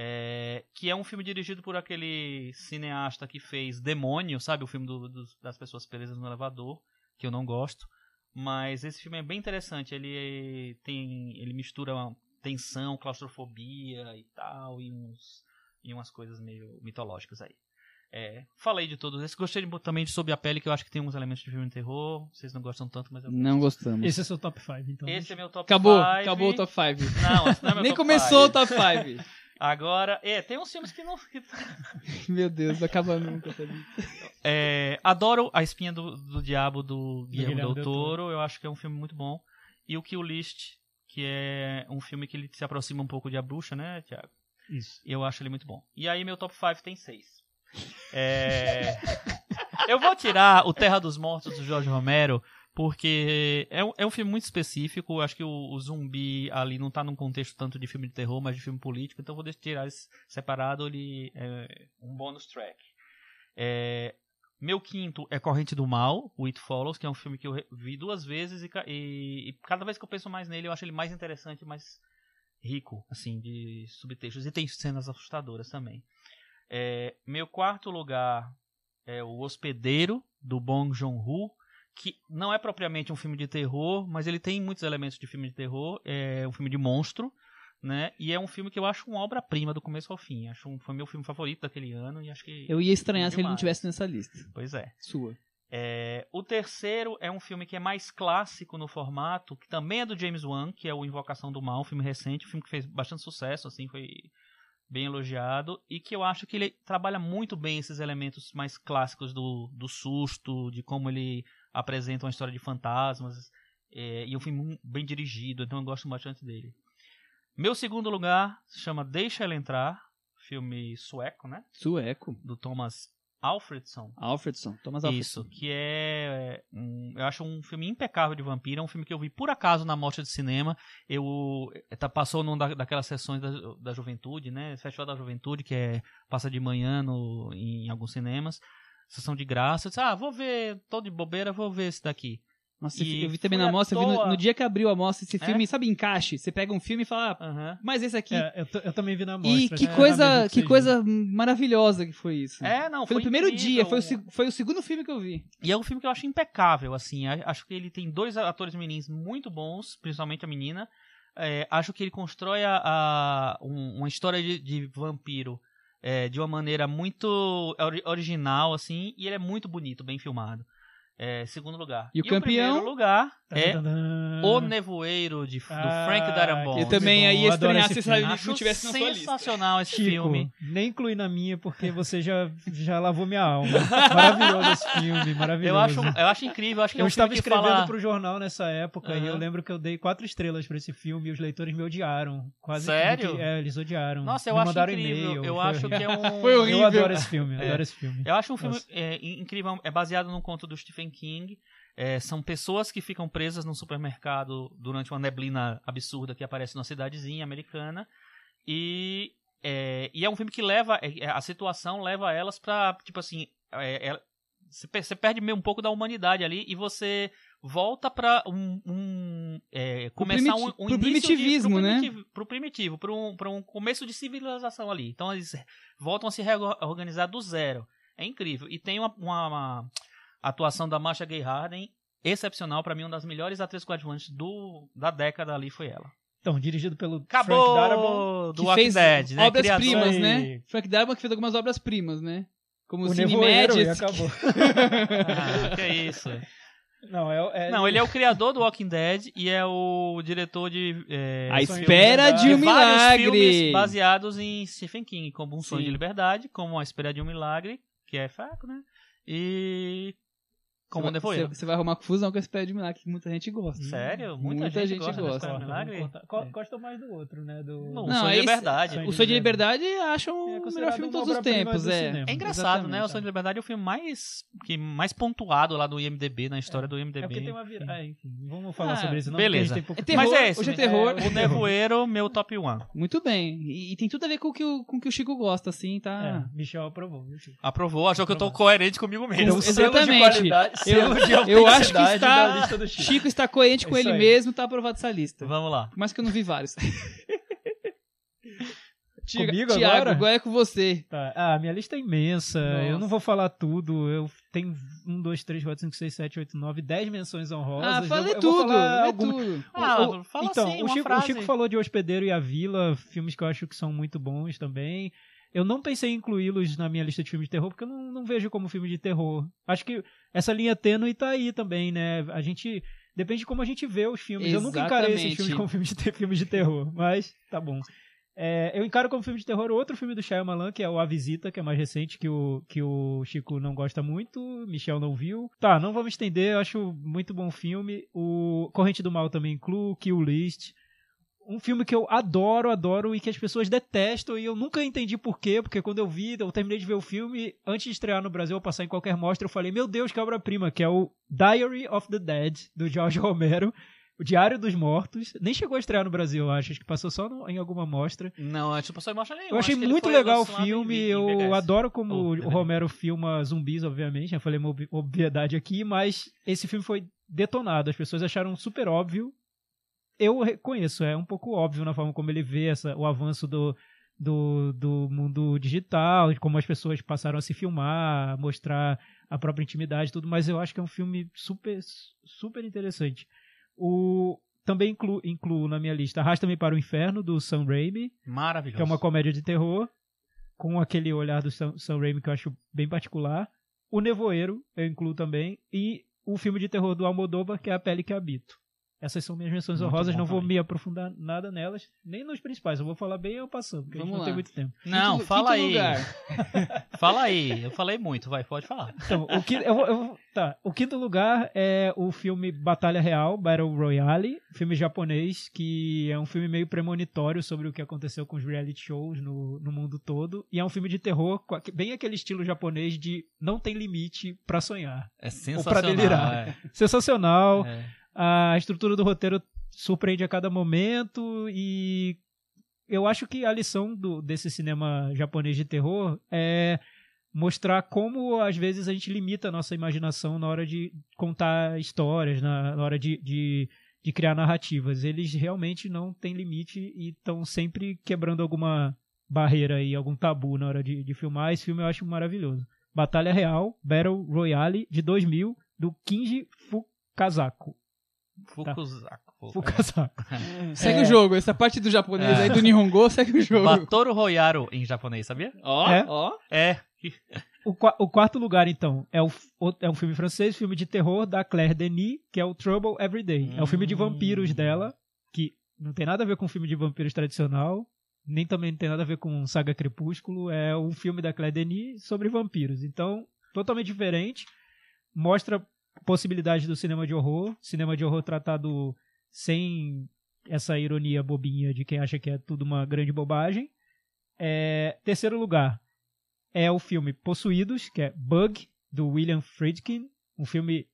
É, que é um filme dirigido por aquele cineasta que fez Demônio, sabe? O filme do- dos- das pessoas presas no elevador, que eu não gosto. Mas esse filme é bem interessante. Ele tem, ele mistura uma tensão, claustrofobia e tal, e uns e umas coisas meio mitológicas aí. É, falei de todos esses. Gostei de- também de Sob a Pele, que eu acho que tem uns elementos de filme de terror. Vocês não gostam tanto, mas eu Não gostamos. Esse é seu top 5, então. Esse é meu top Acabou, five. acabou o top 5. Não, esse não é meu Nem top começou five. o top 5. Agora, é, tem uns filmes que não. Meu Deus, acaba nunca, sabe? É, adoro A Espinha do, do Diabo do Guilherme del del Toro. Eu acho que é um filme muito bom. E o Kill List, que é um filme que ele se aproxima um pouco de A Bruxa, né, Thiago? Isso. Eu acho ele muito bom. E aí meu top 5 tem 6. É... eu vou tirar o Terra dos Mortos do Jorge Romero, porque é um, é um filme muito específico. Acho que o, o zumbi ali não tá num contexto tanto de filme de terror, mas de filme político. Então vou tirar esse separado, ele é um bônus track. É, Meu quinto é Corrente do Mal, o It Follows, que é um filme que eu vi duas vezes e, e- e cada vez que eu penso mais nele, eu acho ele mais interessante, mais rico, assim, de subtextos. E tem cenas assustadoras também. É, meu quarto lugar é O Hospedeiro, do Bong Joon-ho, que não é propriamente um filme de terror, mas ele tem muitos elementos de filme de terror. É um filme de monstro, né? E é um filme que eu acho uma obra-prima do começo ao fim. Acho um, foi meu filme favorito daquele ano e acho que... Eu ia estranhar se ele não tivesse nessa lista. Pois é. Sua. É, o terceiro é um filme que é mais clássico no formato, que também é do James Wan, que é o Invocação do Mal, um filme recente, um filme que fez bastante sucesso, assim, foi bem elogiado, e que eu acho que ele trabalha muito bem esses elementos mais clássicos do, do susto, de como ele apresenta uma história de fantasmas, é, e é um filme bem dirigido, então eu gosto bastante dele. Meu segundo lugar se chama Deixa Ela Entrar, filme sueco, né? Sueco. Do Thomas Alfredson. Alfredson. Thomas Alfredson. Isso, que é. um- eu acho um filme impecável de vampiro. É um filme que eu vi por acaso na mostra de cinema. Eu. eh, Tá, passou numa da, daquelas sessões da, da juventude, né? Festival da Juventude, que é. Passa de manhã no, em alguns cinemas. Sessão de graça. Eu disse, ah, vou ver. Tô de bobeira, vou ver esse daqui. Nossa, E eu vi também na mostra, vi no, no dia que abriu a mostra, esse É? filme, sabe, encaixe. Você pega um filme e fala, ah, Aham. mas esse aqui. É, eu, eu também vi na e mostra. que né? coisa, que coisa maravilhosa que foi isso. É, não, foi, foi no primeiro dia, foi o, foi o segundo filme que eu vi. E é um filme que eu acho impecável, assim. Acho que ele tem dois atores meninos muito bons, principalmente a menina. É, acho que ele constrói a, a- um- uma história de, de vampiro é, de uma maneira muito ori- original, assim, e ele é muito bonito, bem filmado. É, segundo lugar. E o campeão? primeiro lugar é. O Nevoeiro, de, do Ah, Frank Darabont. Eu Bom, também bom, aí ia estranhar esse se não tivesse na sua lista. sensacional esse Chico, filme. nem inclui na minha, porque você já, já lavou minha alma. Maravilhoso esse filme, maravilhoso. Eu acho, eu acho incrível, acho que é Eu um estava escrevendo fala... pro jornal nessa época e Aham. eu lembro que eu dei quatro estrelas pra esse filme e os leitores me odiaram. Quase Sério? que- é, eles odiaram. Nossa, eu me acho mandaram incrível. e-mail. Eu foi acho que é um... Foi horrível. Eu adoro esse filme, É. adoro esse filme. Eu acho um filme é, in- incrível, é baseado num conto do Stephen King. É, são pessoas que ficam presas num supermercado durante uma neblina absurda que aparece numa cidadezinha americana. E é, e é um filme que leva. é, é, a situação leva elas pra. Tipo assim. é, é, você pe- você perde meio um pouco da humanidade ali e você volta pra um. um, é, começar um, primiti- um pro início primitivismo, de, pro né? primitivo, pro primitivo, pra um, pra um começo de civilização ali. Então eles voltam a se reorganizar do zero. É incrível. E tem uma, uma- uma atuação da Masha Gay Harden excepcional. Pra mim, uma das melhores atrizes coadjuvantes do, da década ali foi ela. Então, dirigido pelo Frank Darabont. Acabou! Do que Walking fez Dead, né? obras-primas, Criador. né? Frank Darabont que fez algumas obras-primas, né? Como O o Cine Nevoeiro e acabou. Ah, que isso. Não, é, é- Não, ele é o criador do Walking Dead e é o diretor de. É, A Sonho espera de de um vários filmes milagre. baseados em Stephen King, como Um Sonho Sim. de Liberdade, como A Espera de um Milagre, que é fraco, né? E como Você o vai- Nevoeiro. Você, você vai arrumar confusão com esse pé de milagre que muita gente gosta. Sério? Muita, Muita gente, gente gosta, gosta. Milagre? Vamos cortar. Co- Gosta mais do outro, né? Do... Não, Não, o Sonho de esse- Liberdade. O Sonho de Liberdade acham É o melhor filme de todos os tempos, é. É engraçado, né? O Exatamente. Sonho de Liberdade é o filme mais, que, mais pontuado lá do IMDB, na história do IMDB. É porque tem uma virada. É, enfim, vamos falar Ah, sobre isso. Não, beleza. tem pouco É terror, Mas é esse, hoje é terror. O Nevoeiro, meu top 1. Muito bem. E, e tem tudo a ver com o que o, com o, que o Chico gosta, assim, tá? É, Michel aprovou. viu, Chico? Aprovou, achou que eu tô coerente comigo mesmo. Então, selo de exatamente. Eu- eu acho que está- Chico. Chico está coerente com É ele aí. mesmo, tá aprovado essa lista. Vamos lá. Mais que eu não vi vários. Comigo Tiago, agora? agora é com você. Tá. Ah, minha lista é imensa. Nossa. Eu não vou falar tudo. Eu tenho 1, 2, 3, 4, 5, 6, 7, 8, 9, 10 menções honrosas. Ah, Eu- falei eu tudo, falei alguma- tudo. Ah, O- fala então, assim, o Chico, o. Chico falou de Hospedeiro e a Vila, filmes que eu acho que são muito bons também. Eu não pensei em incluí-los na minha lista de filmes de terror, porque eu não, não vejo como filme de terror. Acho que essa linha tênue tá aí também, né? A gente. Depende de como a gente vê os filmes. Eu nunca encarei esses Exatamente. filmes como filmes de, ter- filmes de terror, mas tá bom. É, eu encaro como filme de terror outro filme do Shyamalan, que é o A Visita, que é mais recente, que o, que o Chico não gosta muito, Michel não viu. Tá, não vamos estender, eu acho muito bom filme. O Corrente do Mal também incluo, Kill List. Um filme que eu adoro, adoro e que as pessoas detestam e eu nunca entendi por quê, porque quando eu vi, eu terminei de ver o filme, antes de estrear no Brasil, ou passar em qualquer mostra, eu falei, meu Deus, que obra-prima, que é o Diary of the Dead, do George Romero, o Diário dos Mortos. Nem chegou a estrear no Brasil, eu acho, acho que passou só no- em alguma mostra. Não, antes não passou em mostra nenhuma. Eu achei Acho que muito legal o em filme, vi- em eu adoro como Oh, o DVD. Romero filma zumbis, obviamente, já falei uma ob- obviedade aqui, mas esse filme foi detonado, as pessoas acharam super óbvio. Eu reconheço, é um pouco óbvio na forma como ele vê essa, o avanço do, do, do mundo digital, de como as pessoas passaram a se filmar, a mostrar a própria intimidade e tudo, mas eu acho que é um filme super, super interessante. O, também incluo, incluo na minha lista Arrasta-me para o Inferno, do Sam Raimi, Maravilhoso. que é uma comédia de terror, com aquele olhar do Sam, Sam Raimi que eu acho bem particular. O Nevoeiro, eu incluo também, e o filme de terror do Almodóvar, que é A Pele que Habito. Essas são minhas menções Muito honrosas, bom não vou também. me aprofundar nada nelas, nem nos principais, eu vou falar bem eu passando, porque a gente Vamos não tem muito tempo. Não, Quinto- fala quinto aí. lugar. Fala aí. Eu falei muito, vai, pode falar. Então, o, quinto, eu vou- eu tá, o quinto lugar é o filme Batalha Real, Battle Royale, filme japonês, que é um filme meio premonitório sobre o que aconteceu com os reality shows no, no mundo todo. E é um filme de terror, bem aquele estilo japonês de não tem limite pra sonhar. É pra sensacional. delirar. é. Sensacional. É. A estrutura do roteiro surpreende a cada momento e eu acho que a lição do, desse cinema japonês de terror é mostrar como às vezes a gente limita a nossa imaginação na hora de contar histórias, na, na hora de, de, de criar narrativas. Eles realmente não têm limite e estão sempre quebrando alguma barreira e algum tabu na hora de, de filmar. Esse filme eu acho maravilhoso. Batalha Real, Battle Royale, de 2000, do Kinji Fukazako. Fukuzaku. Fukazako. Segue É. o jogo. Essa parte do japonês É. aí do Nihongo, segue o jogo. Batoru Royaro em japonês, sabia? Ó, É? ó. É. O, o quarto lugar, então, é, o, o- é um filme francês, filme de terror da Claire Denis, que é o Trouble Every Day. É um filme de Hum. vampiros dela, que não tem nada a ver com um filme de vampiros tradicional, nem também não tem nada a ver com Saga Crepúsculo. É um filme da Claire Denis sobre vampiros. Então, totalmente diferente. Mostra possibilidades do cinema de horror. Cinema de horror tratado sem essa ironia bobinha de quem acha que é tudo uma grande bobagem. É, terceiro lugar é o filme Possuídos, que é Bug, do William Friedkin. Um filme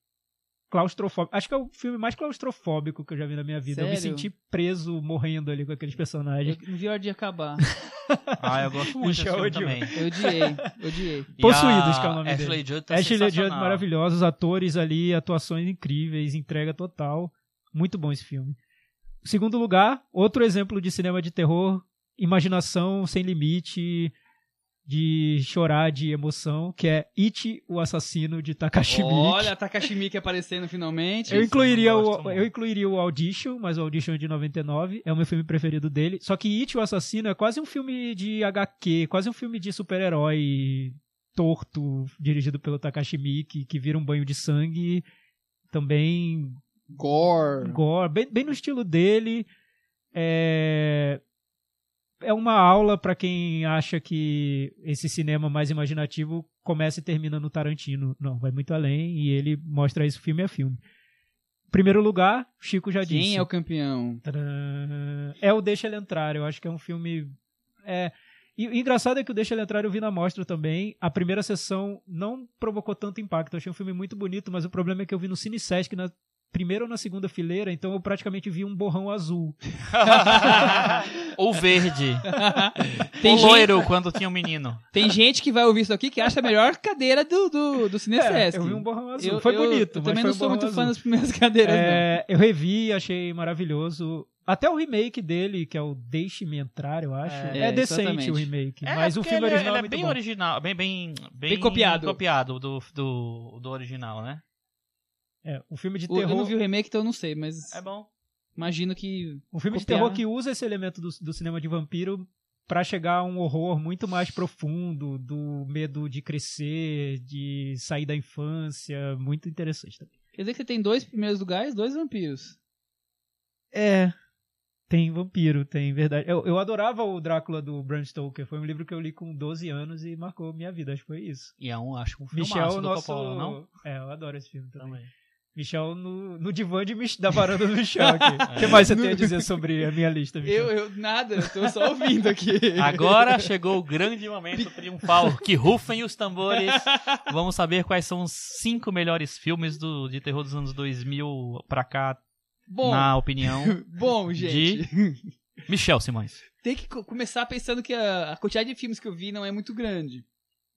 claustrofóbico. Acho que é o filme mais claustrofóbico que eu já vi na minha vida. Eu me Sério? senti preso, morrendo ali com aqueles personagens. Eu não vi a hora de acabar. Ah, eu gosto muito desse Michel filme também. Eu odiei, odiei. Possuídos, que é o nome Ashley dele. Judd tá Ashley Judd maravilhosos, atores ali, atuações incríveis, entrega total. Muito bom esse filme. Segundo lugar, outro exemplo de cinema de terror, imaginação sem limite, de chorar de emoção, que é It, o assassino de Takashi Miike. Olha Takashi Miike aparecendo finalmente. Eu incluiria, eu o, eu incluiria o Audition, mas o Audition é de 99, é o meu filme preferido dele. Só que It, o Assassino, é quase um filme de HQ, quase um filme de super-herói torto, dirigido pelo Takashi Miike, que vira um banho de sangue, também Gore. gore, bem, bem no estilo dele. É, é uma aula para quem acha que esse cinema mais imaginativo começa e termina no Tarantino. Não, vai muito além e ele mostra isso filme a filme. Primeiro lugar, Chico já disse. Quem é o campeão? Tadã. É o Deixa Ele Entrar. Eu acho que é um filme. É. E o engraçado é que o Deixa Ele Entrar eu vi na mostra também. A primeira sessão não provocou tanto impacto. Eu achei um filme muito bonito, mas o problema é que eu vi no Cine Sesc na primeira ou na segunda fileira, então eu praticamente vi um borrão azul. Ou verde. Tem Ou gente- loiro quando tinha um menino. Tem gente que vai ouvir isso aqui que acha a melhor cadeira do, do, do Cine É, Sesc. eu vi um borrão azul. Eu- foi eu- bonito, Eu mas também foi não um sou muito fã azul. das primeiras cadeiras, não. É, eu revi, achei maravilhoso. Até o remake dele, que é o Deixe-me Entrar, eu acho. É, É, decente exatamente. o remake. É, mas o porque filme ele, original ele é é muito bem bom. original, bem, bem, bem, Bem copiado. copiado do, do, do original, né? É, o filme de O- Eu terror. não vi o remake, então eu não sei, mas É bom. imagino que. Um filme de copiar. terror que usa esse elemento do, do cinema de vampiro pra chegar a um horror muito mais profundo, do medo de crescer, de sair da infância, muito interessante também. Quer dizer que você tem dois primeiros lugares, dois vampiros. É. Tem vampiro, tem verdade. Eu, eu adorava o Drácula do Bram Stoker. Foi um livro que eu li com 12 anos e marcou minha vida. Acho que foi isso. E é um, acho um filme Michel, do nosso. Coppola, não? É, eu adoro esse filme também. Também. Michel no, no divã de Mich- da varanda do Michel aqui. O que mais você tem a dizer sobre a minha lista, Michel? Eu, eu, nada, eu tô só ouvindo aqui. Agora chegou o grande momento triunfal. Que rufem os tambores. Vamos saber quais são os cinco melhores filmes do, de terror dos anos 2000 pra cá, Bom, na opinião. bom, gente. Michel Simões. Tem que co- começar pensando que a, a quantidade de filmes que eu vi não é muito grande.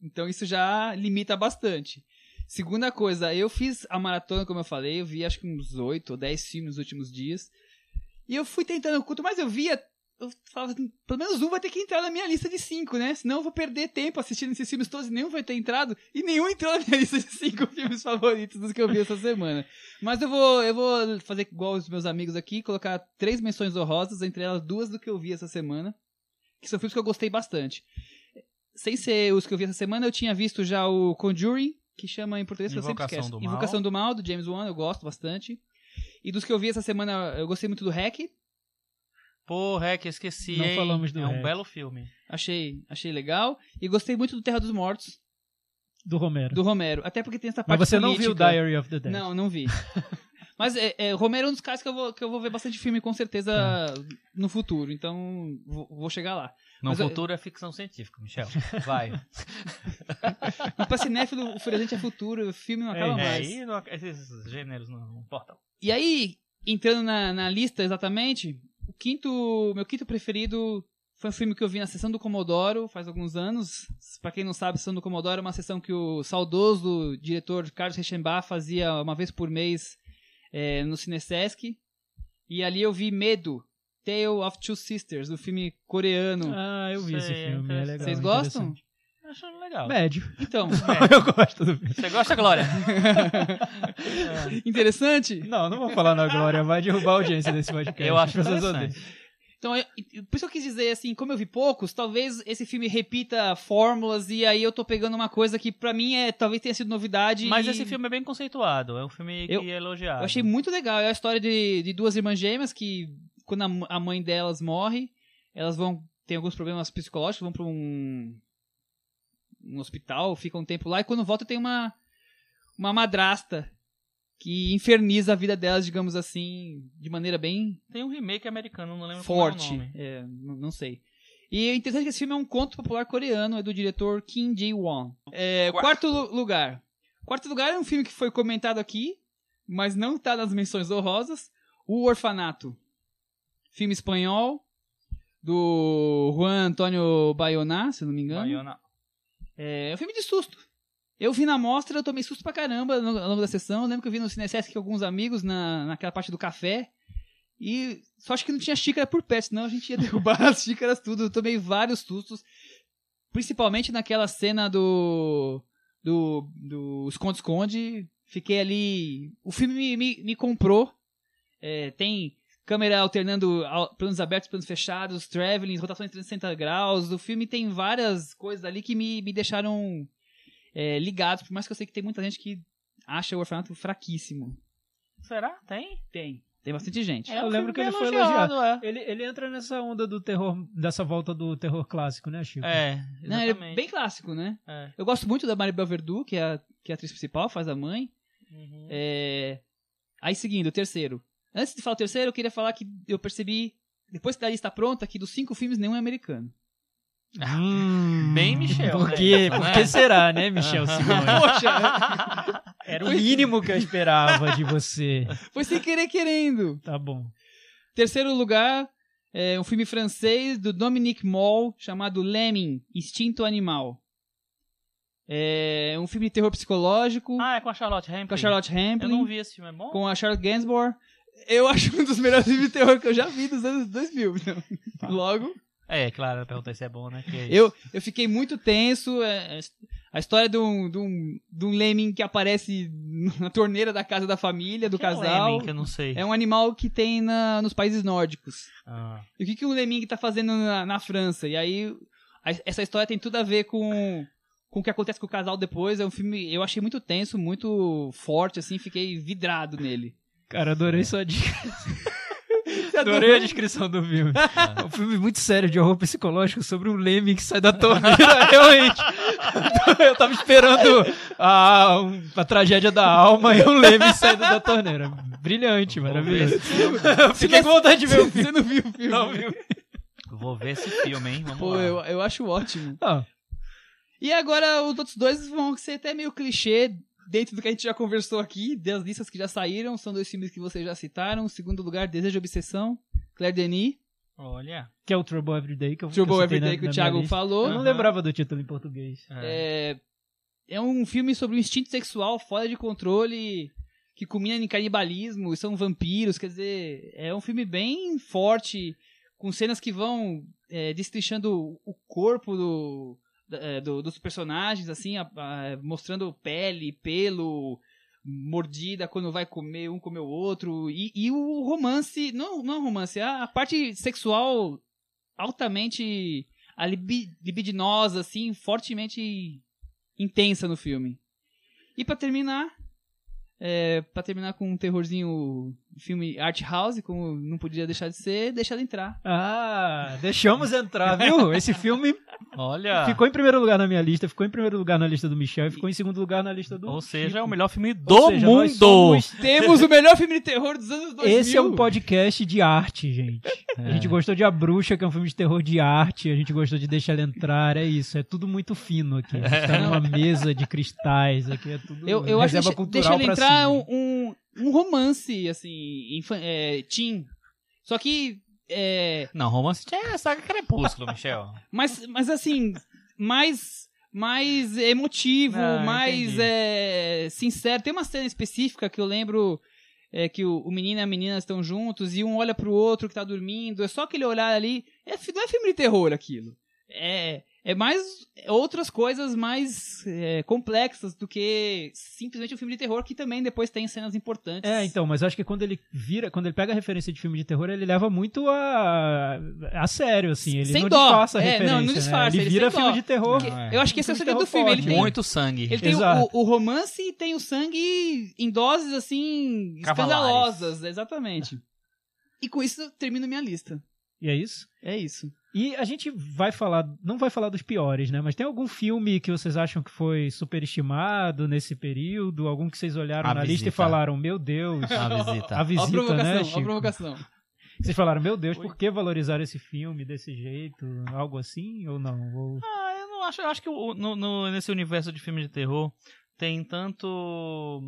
Então isso já limita bastante. Segunda coisa, eu fiz a maratona, como eu falei, eu vi acho que uns 8 ou 10 filmes nos últimos dias. E eu fui tentando, quanto mais eu via, eu falava, assim, pelo menos um vai ter que entrar na minha lista de 5, né? Senão eu vou perder tempo assistindo esses filmes todos e nenhum vai ter entrado. E nenhum entrou na minha lista de 5 filmes favoritos dos que eu vi essa semana. Mas eu vou, eu vou fazer igual os meus amigos aqui, colocar três menções honrosas, entre elas duas do que eu vi essa semana, que são filmes que eu gostei bastante. Sem ser os que eu vi essa semana, eu tinha visto já o Conjuring, que chama em português que eu sempre Invocação esqueço. do Mal. Invocação do Mal, do James Wan, eu gosto bastante. E dos que eu vi essa semana, eu gostei muito do Hack, Pô, Rec, esqueci. Não hein? falamos do É um Rec. belo filme. achei, achei legal. E gostei muito do Terra dos Mortos, Do Romero. do Romero. Até porque tem essa Mas parte você não viu política. Diary of the Dead? Não, não vi. Mas é, é, Romero é um dos caras que eu, vou, que eu vou ver bastante filme com certeza no futuro. Então vou, vou chegar lá. No Mas eu- futuro é ficção científica, Michel. Vai. Mas pra cinéfilo, o Furioso é futuro, o filme não acaba É, é, mais. e não- esses gêneros não importam. E aí, entrando na, na lista exatamente, o quinto, meu quinto preferido foi um filme que eu vi na sessão do Comodoro faz alguns anos. Pra quem não sabe, a sessão do Comodoro é uma sessão que o saudoso diretor Carlos Reichenbach fazia uma vez por mês é, no Cinesesc. E ali eu vi Medo, Tale of Two Sisters, do filme coreano. Ah, eu vi esse Sei, filme, é legal. Vocês gostam? interessante. Acho legal. Médio. Então, eu gosto do filme. Você gosta, Glória? interessante. Não, não vou falar na Glória, vai derrubar a audiência desse podcast. Eu acho interessante. odeiam. Então, eu- por isso eu quis dizer assim, como eu vi poucos, talvez esse filme repita fórmulas e aí eu tô pegando uma coisa que pra mim é talvez tenha sido novidade. Mas e esse filme é bem conceituado. É um filme Eu- que é elogiado. eu achei muito legal. É a história de, de duas irmãs gêmeas que, quando a, a mãe delas morre, elas vão ter alguns problemas psicológicos, vão pra um, um hospital, ficam um tempo lá e quando volta tem uma, uma madrasta que inferniza a vida delas, digamos assim, de maneira bem Tem um remake americano, não lembro qual é o forte. nome. É, não, sei. E é interessante que esse filme é um conto popular coreano, é do diretor Kim Ji-won. É, quarto lu- lugar. Quarto lugar é um filme que foi comentado aqui, mas não tá nas menções honrosas. O Orfanato. Filme espanhol do Juan Antônio Bayona, se não me engano. Baiana. É, é um filme de susto. Eu vi na mostra, eu tomei susto pra caramba ao longo da sessão. Eu lembro que eu vi no Cinesesc com alguns amigos na, naquela parte do café. E só acho que não tinha xícara por perto, senão a gente ia derrubar as xícaras tudo. Eu tomei vários sustos. Principalmente naquela cena do. do. do Esconde-Esconde. Fiquei ali. O filme me, me, me comprou. É, tem câmera alternando planos abertos, planos fechados, travelings, rotações 360 graus. O filme tem várias coisas ali que me, me deixaram é, ligados, por mais que eu sei que tem muita gente que acha o orfanato fraquíssimo. Será? Tem? Tem. Tem bastante gente. É Eu lembro filme que ele foi elogiado, Ele, ele entra nessa onda do terror, dessa volta do terror clássico, né, Chico? É, é Não, é bem clássico, né? É. Eu gosto muito da Maribel Verdú, que é a, que é a atriz principal, faz a mãe. Uhum. É, Aí, seguindo, o terceiro. Antes de falar o terceiro, eu queria falar que eu percebi, depois que a lista pronta, que dos cinco filmes, nenhum é americano. Hum, Bem Michel, Por né? quê? Não Por é? que será, né, Michel? Poxa, Era o mínimo que eu esperava de você. foi sem querer querendo. Tá bom. Terceiro lugar, é um filme francês do Dominique Moll, chamado Lemming, Instinto Animal. É um filme de terror psicológico, Ah, é com a Charlotte Rampling. com a Charlotte Eu Rampling, não vi esse filme, é bom? com a Charlotte Gainsbourg. Eu acho um dos melhores filmes de terror que eu já vi dos anos 2000. Então. Logo, É, claro, eu perguntei se é bom, né? Que- eu, eu fiquei muito tenso. é, a história de um, de, um, de um lemming que aparece na torneira da casa da família, do Que é um casal. Lemming, que eu não sei. É um animal que tem na, nos países nórdicos. Ah. E o que, que o Lemming tá fazendo na, na França? E aí, a- essa história tem tudo a ver com, com o que acontece com o casal depois. É um filme, eu achei muito tenso, muito forte, assim, fiquei vidrado nele. Cara, adorei sua dica. Adorei a descrição do filme. É um filme muito sério de horror psicológico sobre um leme que sai da torneira, realmente. Eu tava esperando a, a tragédia da alma e um leme saindo da torneira. Brilhante, maravilhoso. Eu Fiquei com vontade de ver o filme. Você não viu o filme? Não viu? Vou ver esse filme, hein? Vamos Pô, lá. eu, eu acho ótimo. Ah, E agora, os outros dois vão ser até meio clichê dentro do que a gente já conversou aqui, das listas que já saíram. São dois filmes que vocês já citaram. Em segundo lugar, Desejo e Obsessão, Claire Denis. Olha. que é o Trouble Everyday que eu Trouble que eu citei Everyday na- que o Thiago falou. Eu não lembrava do título em português. É. É, é um filme sobre o instinto sexual fora de controle que culmina em canibalismo e são vampiros. Quer dizer, é um filme bem forte, com cenas que vão é, destrinchando o corpo do, é, do- dos personagens, assim, a- a- mostrando pele, pelo, mordida quando vai comer um comer o outro. E, e o romance, não, não é romance, é a, a parte sexual altamente a libi- libidinosa, assim, fortemente intensa no filme. E pra terminar, é, para terminar com um terrorzinho, filme art house, como não podia deixar de ser, deixar de entrar. Ah, deixamos entrar, viu? Esse filme Olha. ficou em primeiro lugar na minha lista, ficou em primeiro lugar na lista do Michel e ficou em segundo lugar na lista do Ou seja, Chico. é o melhor filme do Ou seja, nós mundo. somos- Temos o melhor filme de terror dos anos 2000. Esse é um podcast de arte, gente. A gente gostou de A Bruxa, que é um filme de terror de arte. A gente gostou de Deixar Ela Entrar. É isso. É tudo muito fino aqui. A gente tá numa mesa de cristais. Aqui é tudo Eu, eu acho que Deixa Ele pra Entrar é um, um, um romance, assim, infan- é, teen. Só que, é, Não, romance é a saga Crepúsculo, Michel. mas, mas assim, mais, mais emotivo, Ah, mais é, sincero. Tem uma cena específica que eu lembro é, que o, o menino e a menina estão juntos e um olha pro outro que tá dormindo. É só aquele olhar ali. É, não é filme de terror aquilo. É, é mais outras coisas mais é, complexas do que simplesmente um filme de terror que também depois tem cenas importantes. É, então, mas eu acho que quando ele vira, quando ele pega a referência de filme de terror, ele leva muito a, a sério, assim. Ele Sem não dó. disfarça a É, não, referência. não né? disfarça, Ele ele vira filme dó. de terror. Não, é. Eu acho que esse é o segredo do filme. Ele tem, Muito sangue. ele tem o, o romance e tem o sangue em doses assim Cavalares. escandalosas, exatamente. E com isso termino minha lista. E é isso? É isso. E a gente vai falar, não vai falar dos piores, né? Mas tem algum filme que vocês acham que foi superestimado nesse período? Algum que vocês olharam A na lista e Visita. falaram, meu Deus, A visita. a Ó a visita, provocação, né, ó a Chico? provocação. Vocês falaram, meu Deus, por que valorizar esse filme desse jeito? Algo assim ou não? Ou- Ah, eu não acho. Eu acho que o- no, no- nesse universo de filmes de terror tem tanto.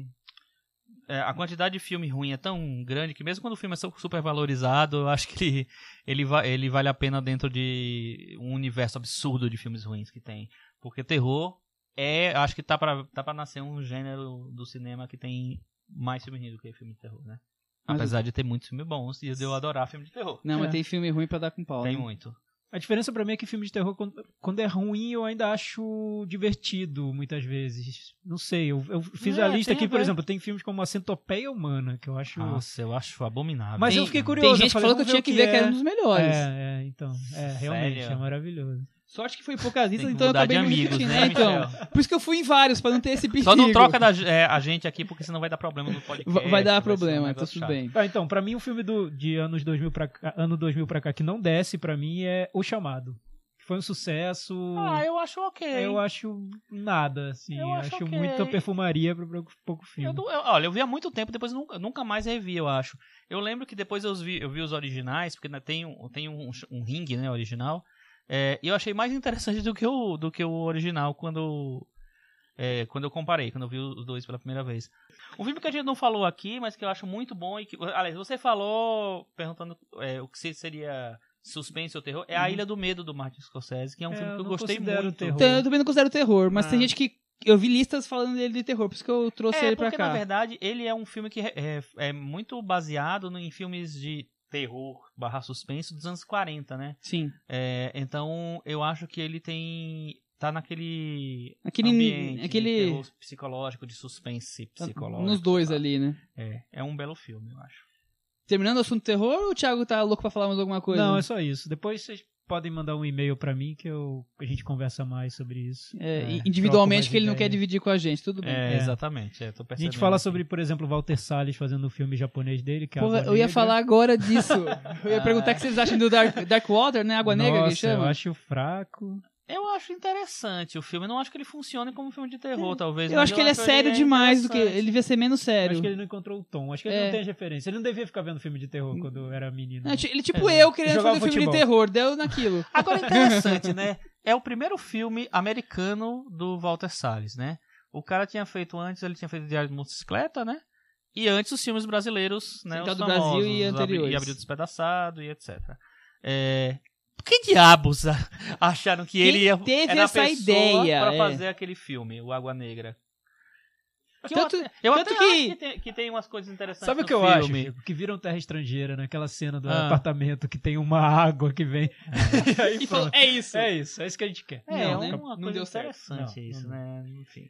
É, a quantidade de filme ruim é tão grande que mesmo quando o filme é su- super valorizado, eu acho que ele, ele, va- ele vale a pena dentro de um universo absurdo de filmes ruins que tem. Porque terror é. Acho que tá pra, tá pra nascer um gênero do cinema que tem mais filme ruim do que filme de terror, né? Mas- Apesar de ter muitos filmes bons e de eu adorar filme de terror. Não, É. mas tem filme ruim pra dar com pau. Tem né? muito. A diferença pra mim é que filme de terror, quando, quando é ruim, eu ainda acho divertido, muitas vezes. Não sei, eu, eu fiz É, a lista aqui, a por exemplo, tem filmes como A Centopeia Humana, que eu acho... Nossa, eu acho abominável. Mas Tem- eu fiquei curioso. Tem gente que falou que eu tinha que ver que é. era um dos melhores. É, é, então, é, realmente, Sério? é maravilhoso. Sorte que foi poucas listas, que então eu de acabei me amigos, repetindo. né, então, Michel? por isso que eu fui em vários, pra não ter esse perigo. Só não troca da, é, a gente aqui, porque senão vai dar problema no podcast. Va- Vai dar um problema, então negócio tudo chato. bem. Ah, então, pra mim, um filme do, de anos 2000 pra cá, ano 2000 pra cá que não desce pra mim é O Chamado. Foi um sucesso. Ah, eu acho ok. eu acho nada, assim. Eu acho acho ok. muita perfumaria pra pra pouco filme. Eu eu- olha, eu vi há muito tempo, depois nunca, nunca mais revi, eu acho. Eu lembro que depois eu vi, eu vi os originais, porque né, tem, um, tem um, um ringue, né, original. É, e eu achei mais interessante do que o, do que o original quando, é, quando eu comparei, quando eu vi os dois pela primeira vez. Um filme que a gente não falou aqui, mas que eu acho muito bom e que. Aliás, você falou, perguntando é, o que se- seria suspense ou terror, é A Ilha do Medo do Martin Scorsese, que é um É, filme eu que eu gostei muito. terror. Então, eu também não considero terror, mas Ah. tem gente que. Eu vi listas falando dele de terror, por isso que eu trouxe É, ele pra porque cá. na verdade ele é um filme que é, é muito baseado no- em filmes de terror barra suspense dos anos 40, né? Sim. É, então eu acho que ele tem. tá naquele. Aquele- ambiente aquele- de terror psicológico, de suspense psicológico. Nos dois tá? ali, né? É, é um belo filme, eu acho. Terminando o assunto terror, ou o Thiago tá louco pra falar mais alguma coisa? Não, é só isso. Depois vocês podem mandar um e-mail pra mim que eu, a gente conversa mais sobre isso. É, É, individualmente que ele não quer dividir com a gente, tudo bem. É, É. exatamente. É, tô A gente fala aqui. sobre, por exemplo, o Walter Salles fazendo o filme japonês dele, que é Porra, Água eu ia Negra. falar agora disso. Eu ia perguntar o que vocês acham do Dark, Dark Water, né? Água Negra Nossa, que chama. eu acho fraco. Eu acho interessante o filme. Eu não acho que ele funcione como um filme de terror, talvez. Eu acho que ele é sério demais do que. Ele devia ser menos Eu sério. acho que ele não encontrou o tom. Acho que ele É. não tem as referências. Ele não devia ficar vendo filme de terror quando era menino. É, ele tipo É. eu querendo fazer filme de futebol. terror, deu naquilo. Agora, interessante, né? É o primeiro filme americano do Walter Salles, né? O cara tinha feito antes, ele tinha feito Diário de Motocicleta, né? E antes os filmes brasileiros, né? Central os do Brasil famosos, e anteriores. E Abril Despedaçado e etc. É... Por que diabos a- acharam que Quem ele ia, teve era a essa pessoa ideia, pra é. fazer aquele filme, o Água Negra? Que Tanto- eu até, eu tanto que- acho que tem, que tem umas coisas interessantes Sabe o que eu acho? filme. Chico? Que viram terra estrangeira, naquela cena do Ah. apartamento que tem uma água que vem. e aí E falou, é isso. É isso, é isso que a gente quer. É, é Não, né? uma Não coisa deu certo. interessante Não, isso, não. né? Enfim.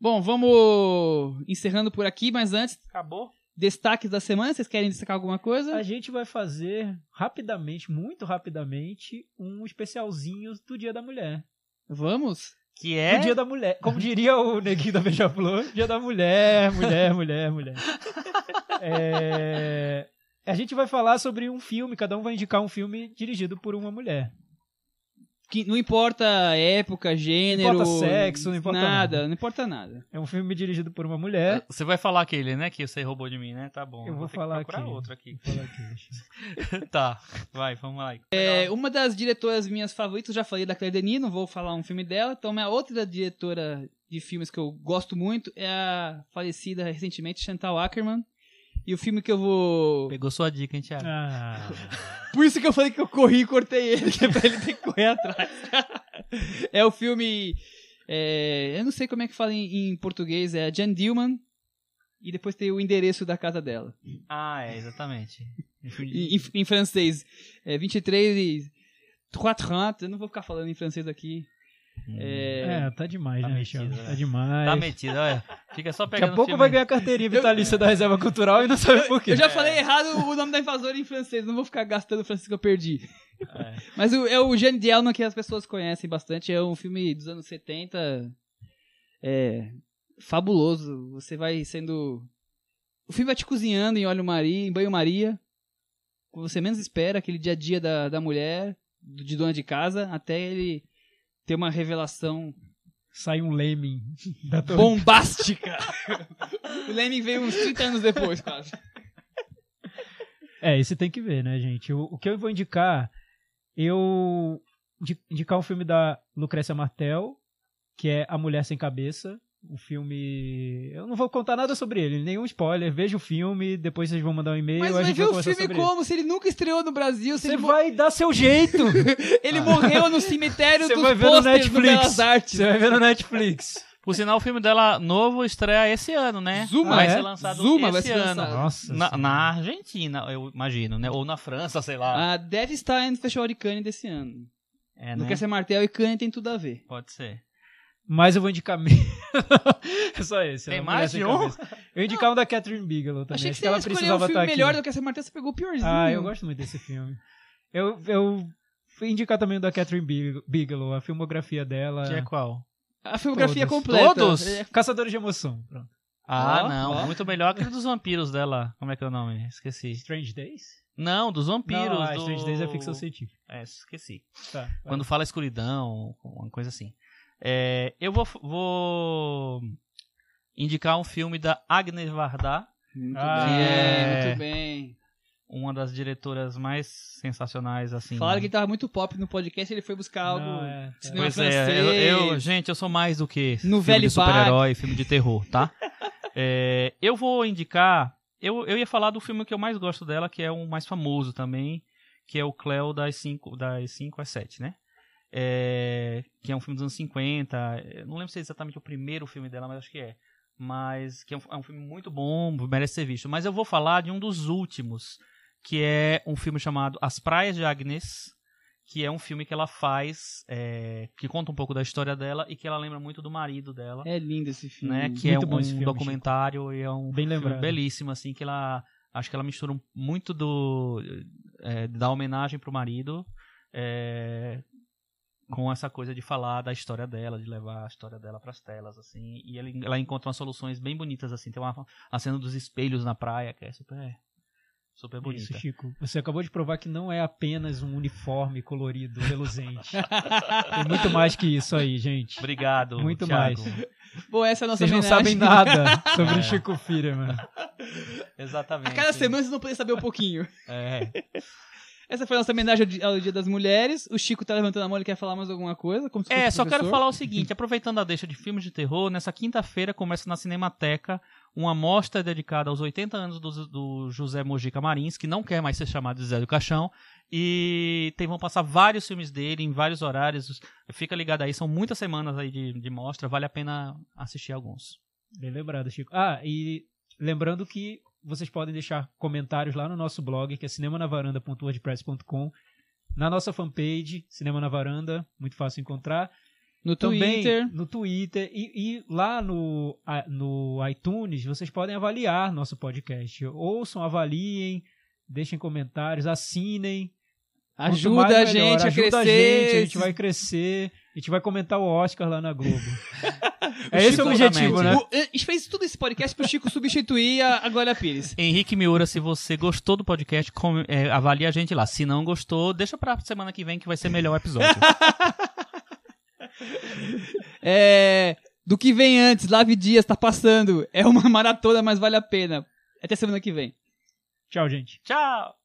Bom, vamos encerrando por aqui, mas antes, Acabou? Destaques da semana. Vocês querem destacar alguma coisa? A gente vai fazer rapidamente, muito rapidamente, um especialzinho do Dia da Mulher. Vamos? Que é. Do Dia da Mulher. Como diria o neguinho da Beija-Flor, Dia da Mulher, mulher, mulher, mulher. É, A gente vai falar sobre um filme, cada um vai indicar um filme dirigido por uma mulher. Que não importa época, gênero. importa sexo, não importa nada. nada. Não importa nada. É um filme dirigido por uma mulher. Você vai falar aquele, né? Que você roubou de mim, né? Tá bom. Eu vou que falar procurar aqui. outro aqui. Vou falar aqui. tá, vai, vamos lá. É, uma das diretoras minhas favoritas, eu já falei da Claire Denis, não vou falar um filme dela. Então, minha outra diretora de filmes que eu gosto muito é a falecida recentemente Chantal Ackerman. E o filme que eu vou. Pegou sua dica, hein, Thiago? Ah, Por isso que eu falei que eu corri e cortei ele, que é pra ele ter que correr atrás. é o filme. é, eu não sei como é que fala em, em português, é a Jan Dillman. E depois tem o endereço da casa dela. Ah, é, exatamente. Em, em- em francês. É 23 e 30. Eu não vou ficar falando em francês aqui. É, é, tá demais, Tá né, metido, Michel? né? Tá demais. Tá metido, olha. Fica só Daqui pegando a pouco filme. vai ganhar carteirinha vitalícia da reserva cultural e não sabe por quê. eu já falei errado o nome da invasora em francês. Não vou ficar gastando o francês que eu perdi. É. Mas o, é o Jeanne Dielman que as pessoas conhecem bastante. É um filme dos anos 70. É fabuloso. Você vai sendo. O filme vai te cozinhando em óleo Maria, em banho-maria. Você menos espera, aquele dia a dia da, da mulher, de dona de casa, até ele ter uma revelação Sai um lemming da torre. bombástica. o Lemming veio uns 30 anos depois, quase. É, esse tem que ver, né, gente? O, o que eu vou indicar, eu indi- indicar um filme da Lucrécia Martel, que é A Mulher Sem Cabeça. Um filme. Eu não vou contar nada sobre ele, nenhum spoiler. Veja o filme, depois vocês vão mandar um e-mail. Mas a vai ver o filme como? Se ele nunca estreou no Brasil, ele. se Você ele, mo- vai dar seu jeito! ele morreu no cemitério Você dos vai ver no Netflix. Você vai ver no Netflix. Por sinal, o filme dela novo estreia esse ano, né? Zuma, vai é? ser lançado Zuma esse vai ser ano. lançado. Nossa. Na, na Argentina, eu imagino, né? Ou na França, sei lá. Ah, deve estar no Festival de Cannes desse ano. é, Não né? quer ser martel e Cannes tem tudo a ver. Pode ser. Mas eu vou indicar mesmo. é só esse. Tem A mais de um? Eu indicar um da Catherine Bigelow também. Achei que Acho você ela escolher um precisava filme estar aqui. melhor do que essa martel, você pegou o piorzinho. Ah, eu gosto muito desse filme. Eu, eu Fui indicar também o da Catherine Big- Bigelow, a filmografia dela. Que é qual? A filmografia Todos. completa. Todos? É, Caçadores de Emoção. Pronto. Ah, não. Muito melhor aquele dos vampiros dela. Como é que é o nome? Esqueci. Strange Days? Não, dos vampiros. Não, ah, do... Strange Days é ficção científica. É, esqueci. Tá. Quando fala escuridão, uma coisa assim. É, eu vou, vou indicar um filme da Agnes Varda, Muito Ah, bem, é. muito bem. uma das diretoras mais sensacionais, assim. Falaram que ele tava muito pop no podcast, ele foi buscar algo. Não, é, é. cinema Pois é, francês. eu, eu- gente, eu sou mais do que No filme velho de super-herói, filme de terror, tá? É, eu vou indicar, eu, eu ia falar do filme que eu mais gosto dela, que é o mais famoso também, que é o Cleo das 5 das cinco às 7, né? É, que é um filme dos anos 50, eu não lembro se é exatamente o primeiro filme dela, mas acho que é. Mas que é um, é um filme muito bom, merece ser visto. Mas eu vou falar de um dos últimos, que é um filme chamado As Praias de Agnes, que é um filme que ela faz, é, que conta um pouco da história dela e que ela lembra muito do marido dela, É lindo esse filme. né? Que muito é bom um esse filme, documentário e é um Bem filme lembrado. belíssimo, assim, que ela acho que ela mistura muito do é, da homenagem pro marido é, com essa coisa de falar da história dela, de levar a história dela pras telas, assim, e ela, ela encontra umas soluções bem bonitas, assim, tem uma a cena dos espelhos na praia que é super super bonita. Isso, Chico. Você acabou de provar que não é apenas um uniforme colorido, reluzente. Tem muito mais que isso aí, gente. Obrigado, Muito Thiago. mais. Bom, essa é a nossa Vocês não sabem nada sobre É. o Chico Firman. Exatamente. A cada semana vocês não podem saber um pouquinho. É. Essa foi a nossa homenagem ao Dia- ao Dia das Mulheres. O Chico tá levantando a mão, ele quer falar mais alguma coisa? Como se É, só quero falar o seguinte, aproveitando a deixa de filmes de terror, nessa quinta-feira começa na Cinemateca uma mostra dedicada aos 80 anos do, do José Mojica Marins, que não quer mais ser chamado de Zé do Caixão, e tem, vão passar vários filmes dele em vários horários. Fica ligado aí, são muitas semanas aí de, de mostra, vale a pena assistir alguns. Bem lembrado, Chico. Ah, e lembrando que vocês podem deixar comentários lá no nosso blog, que é cinemanavaranda.wordpress.com, na nossa fanpage, Cinema na Varanda, muito fácil encontrar. No Também Twitter. no Twitter e, e lá no, no iTunes vocês podem avaliar nosso podcast. Ouçam, avaliem, deixem comentários, assinem. Ajuda a melhor. gente a Ajuda crescer. a gente, a gente vai crescer, a gente vai comentar o Oscar lá na Globo. é esse o objetivo, né? O- a gente fez tudo esse podcast pro Chico substituir a, a Glória Pires. Henrique Miura, se você gostou do podcast, come- é, avalie a gente lá. Se não gostou, deixa pra semana que vem que vai ser melhor o episódio. É, do que vem antes, Lave Dias, tá passando. É uma maratona, mas vale a pena. Até semana que vem. Tchau, gente. Tchau!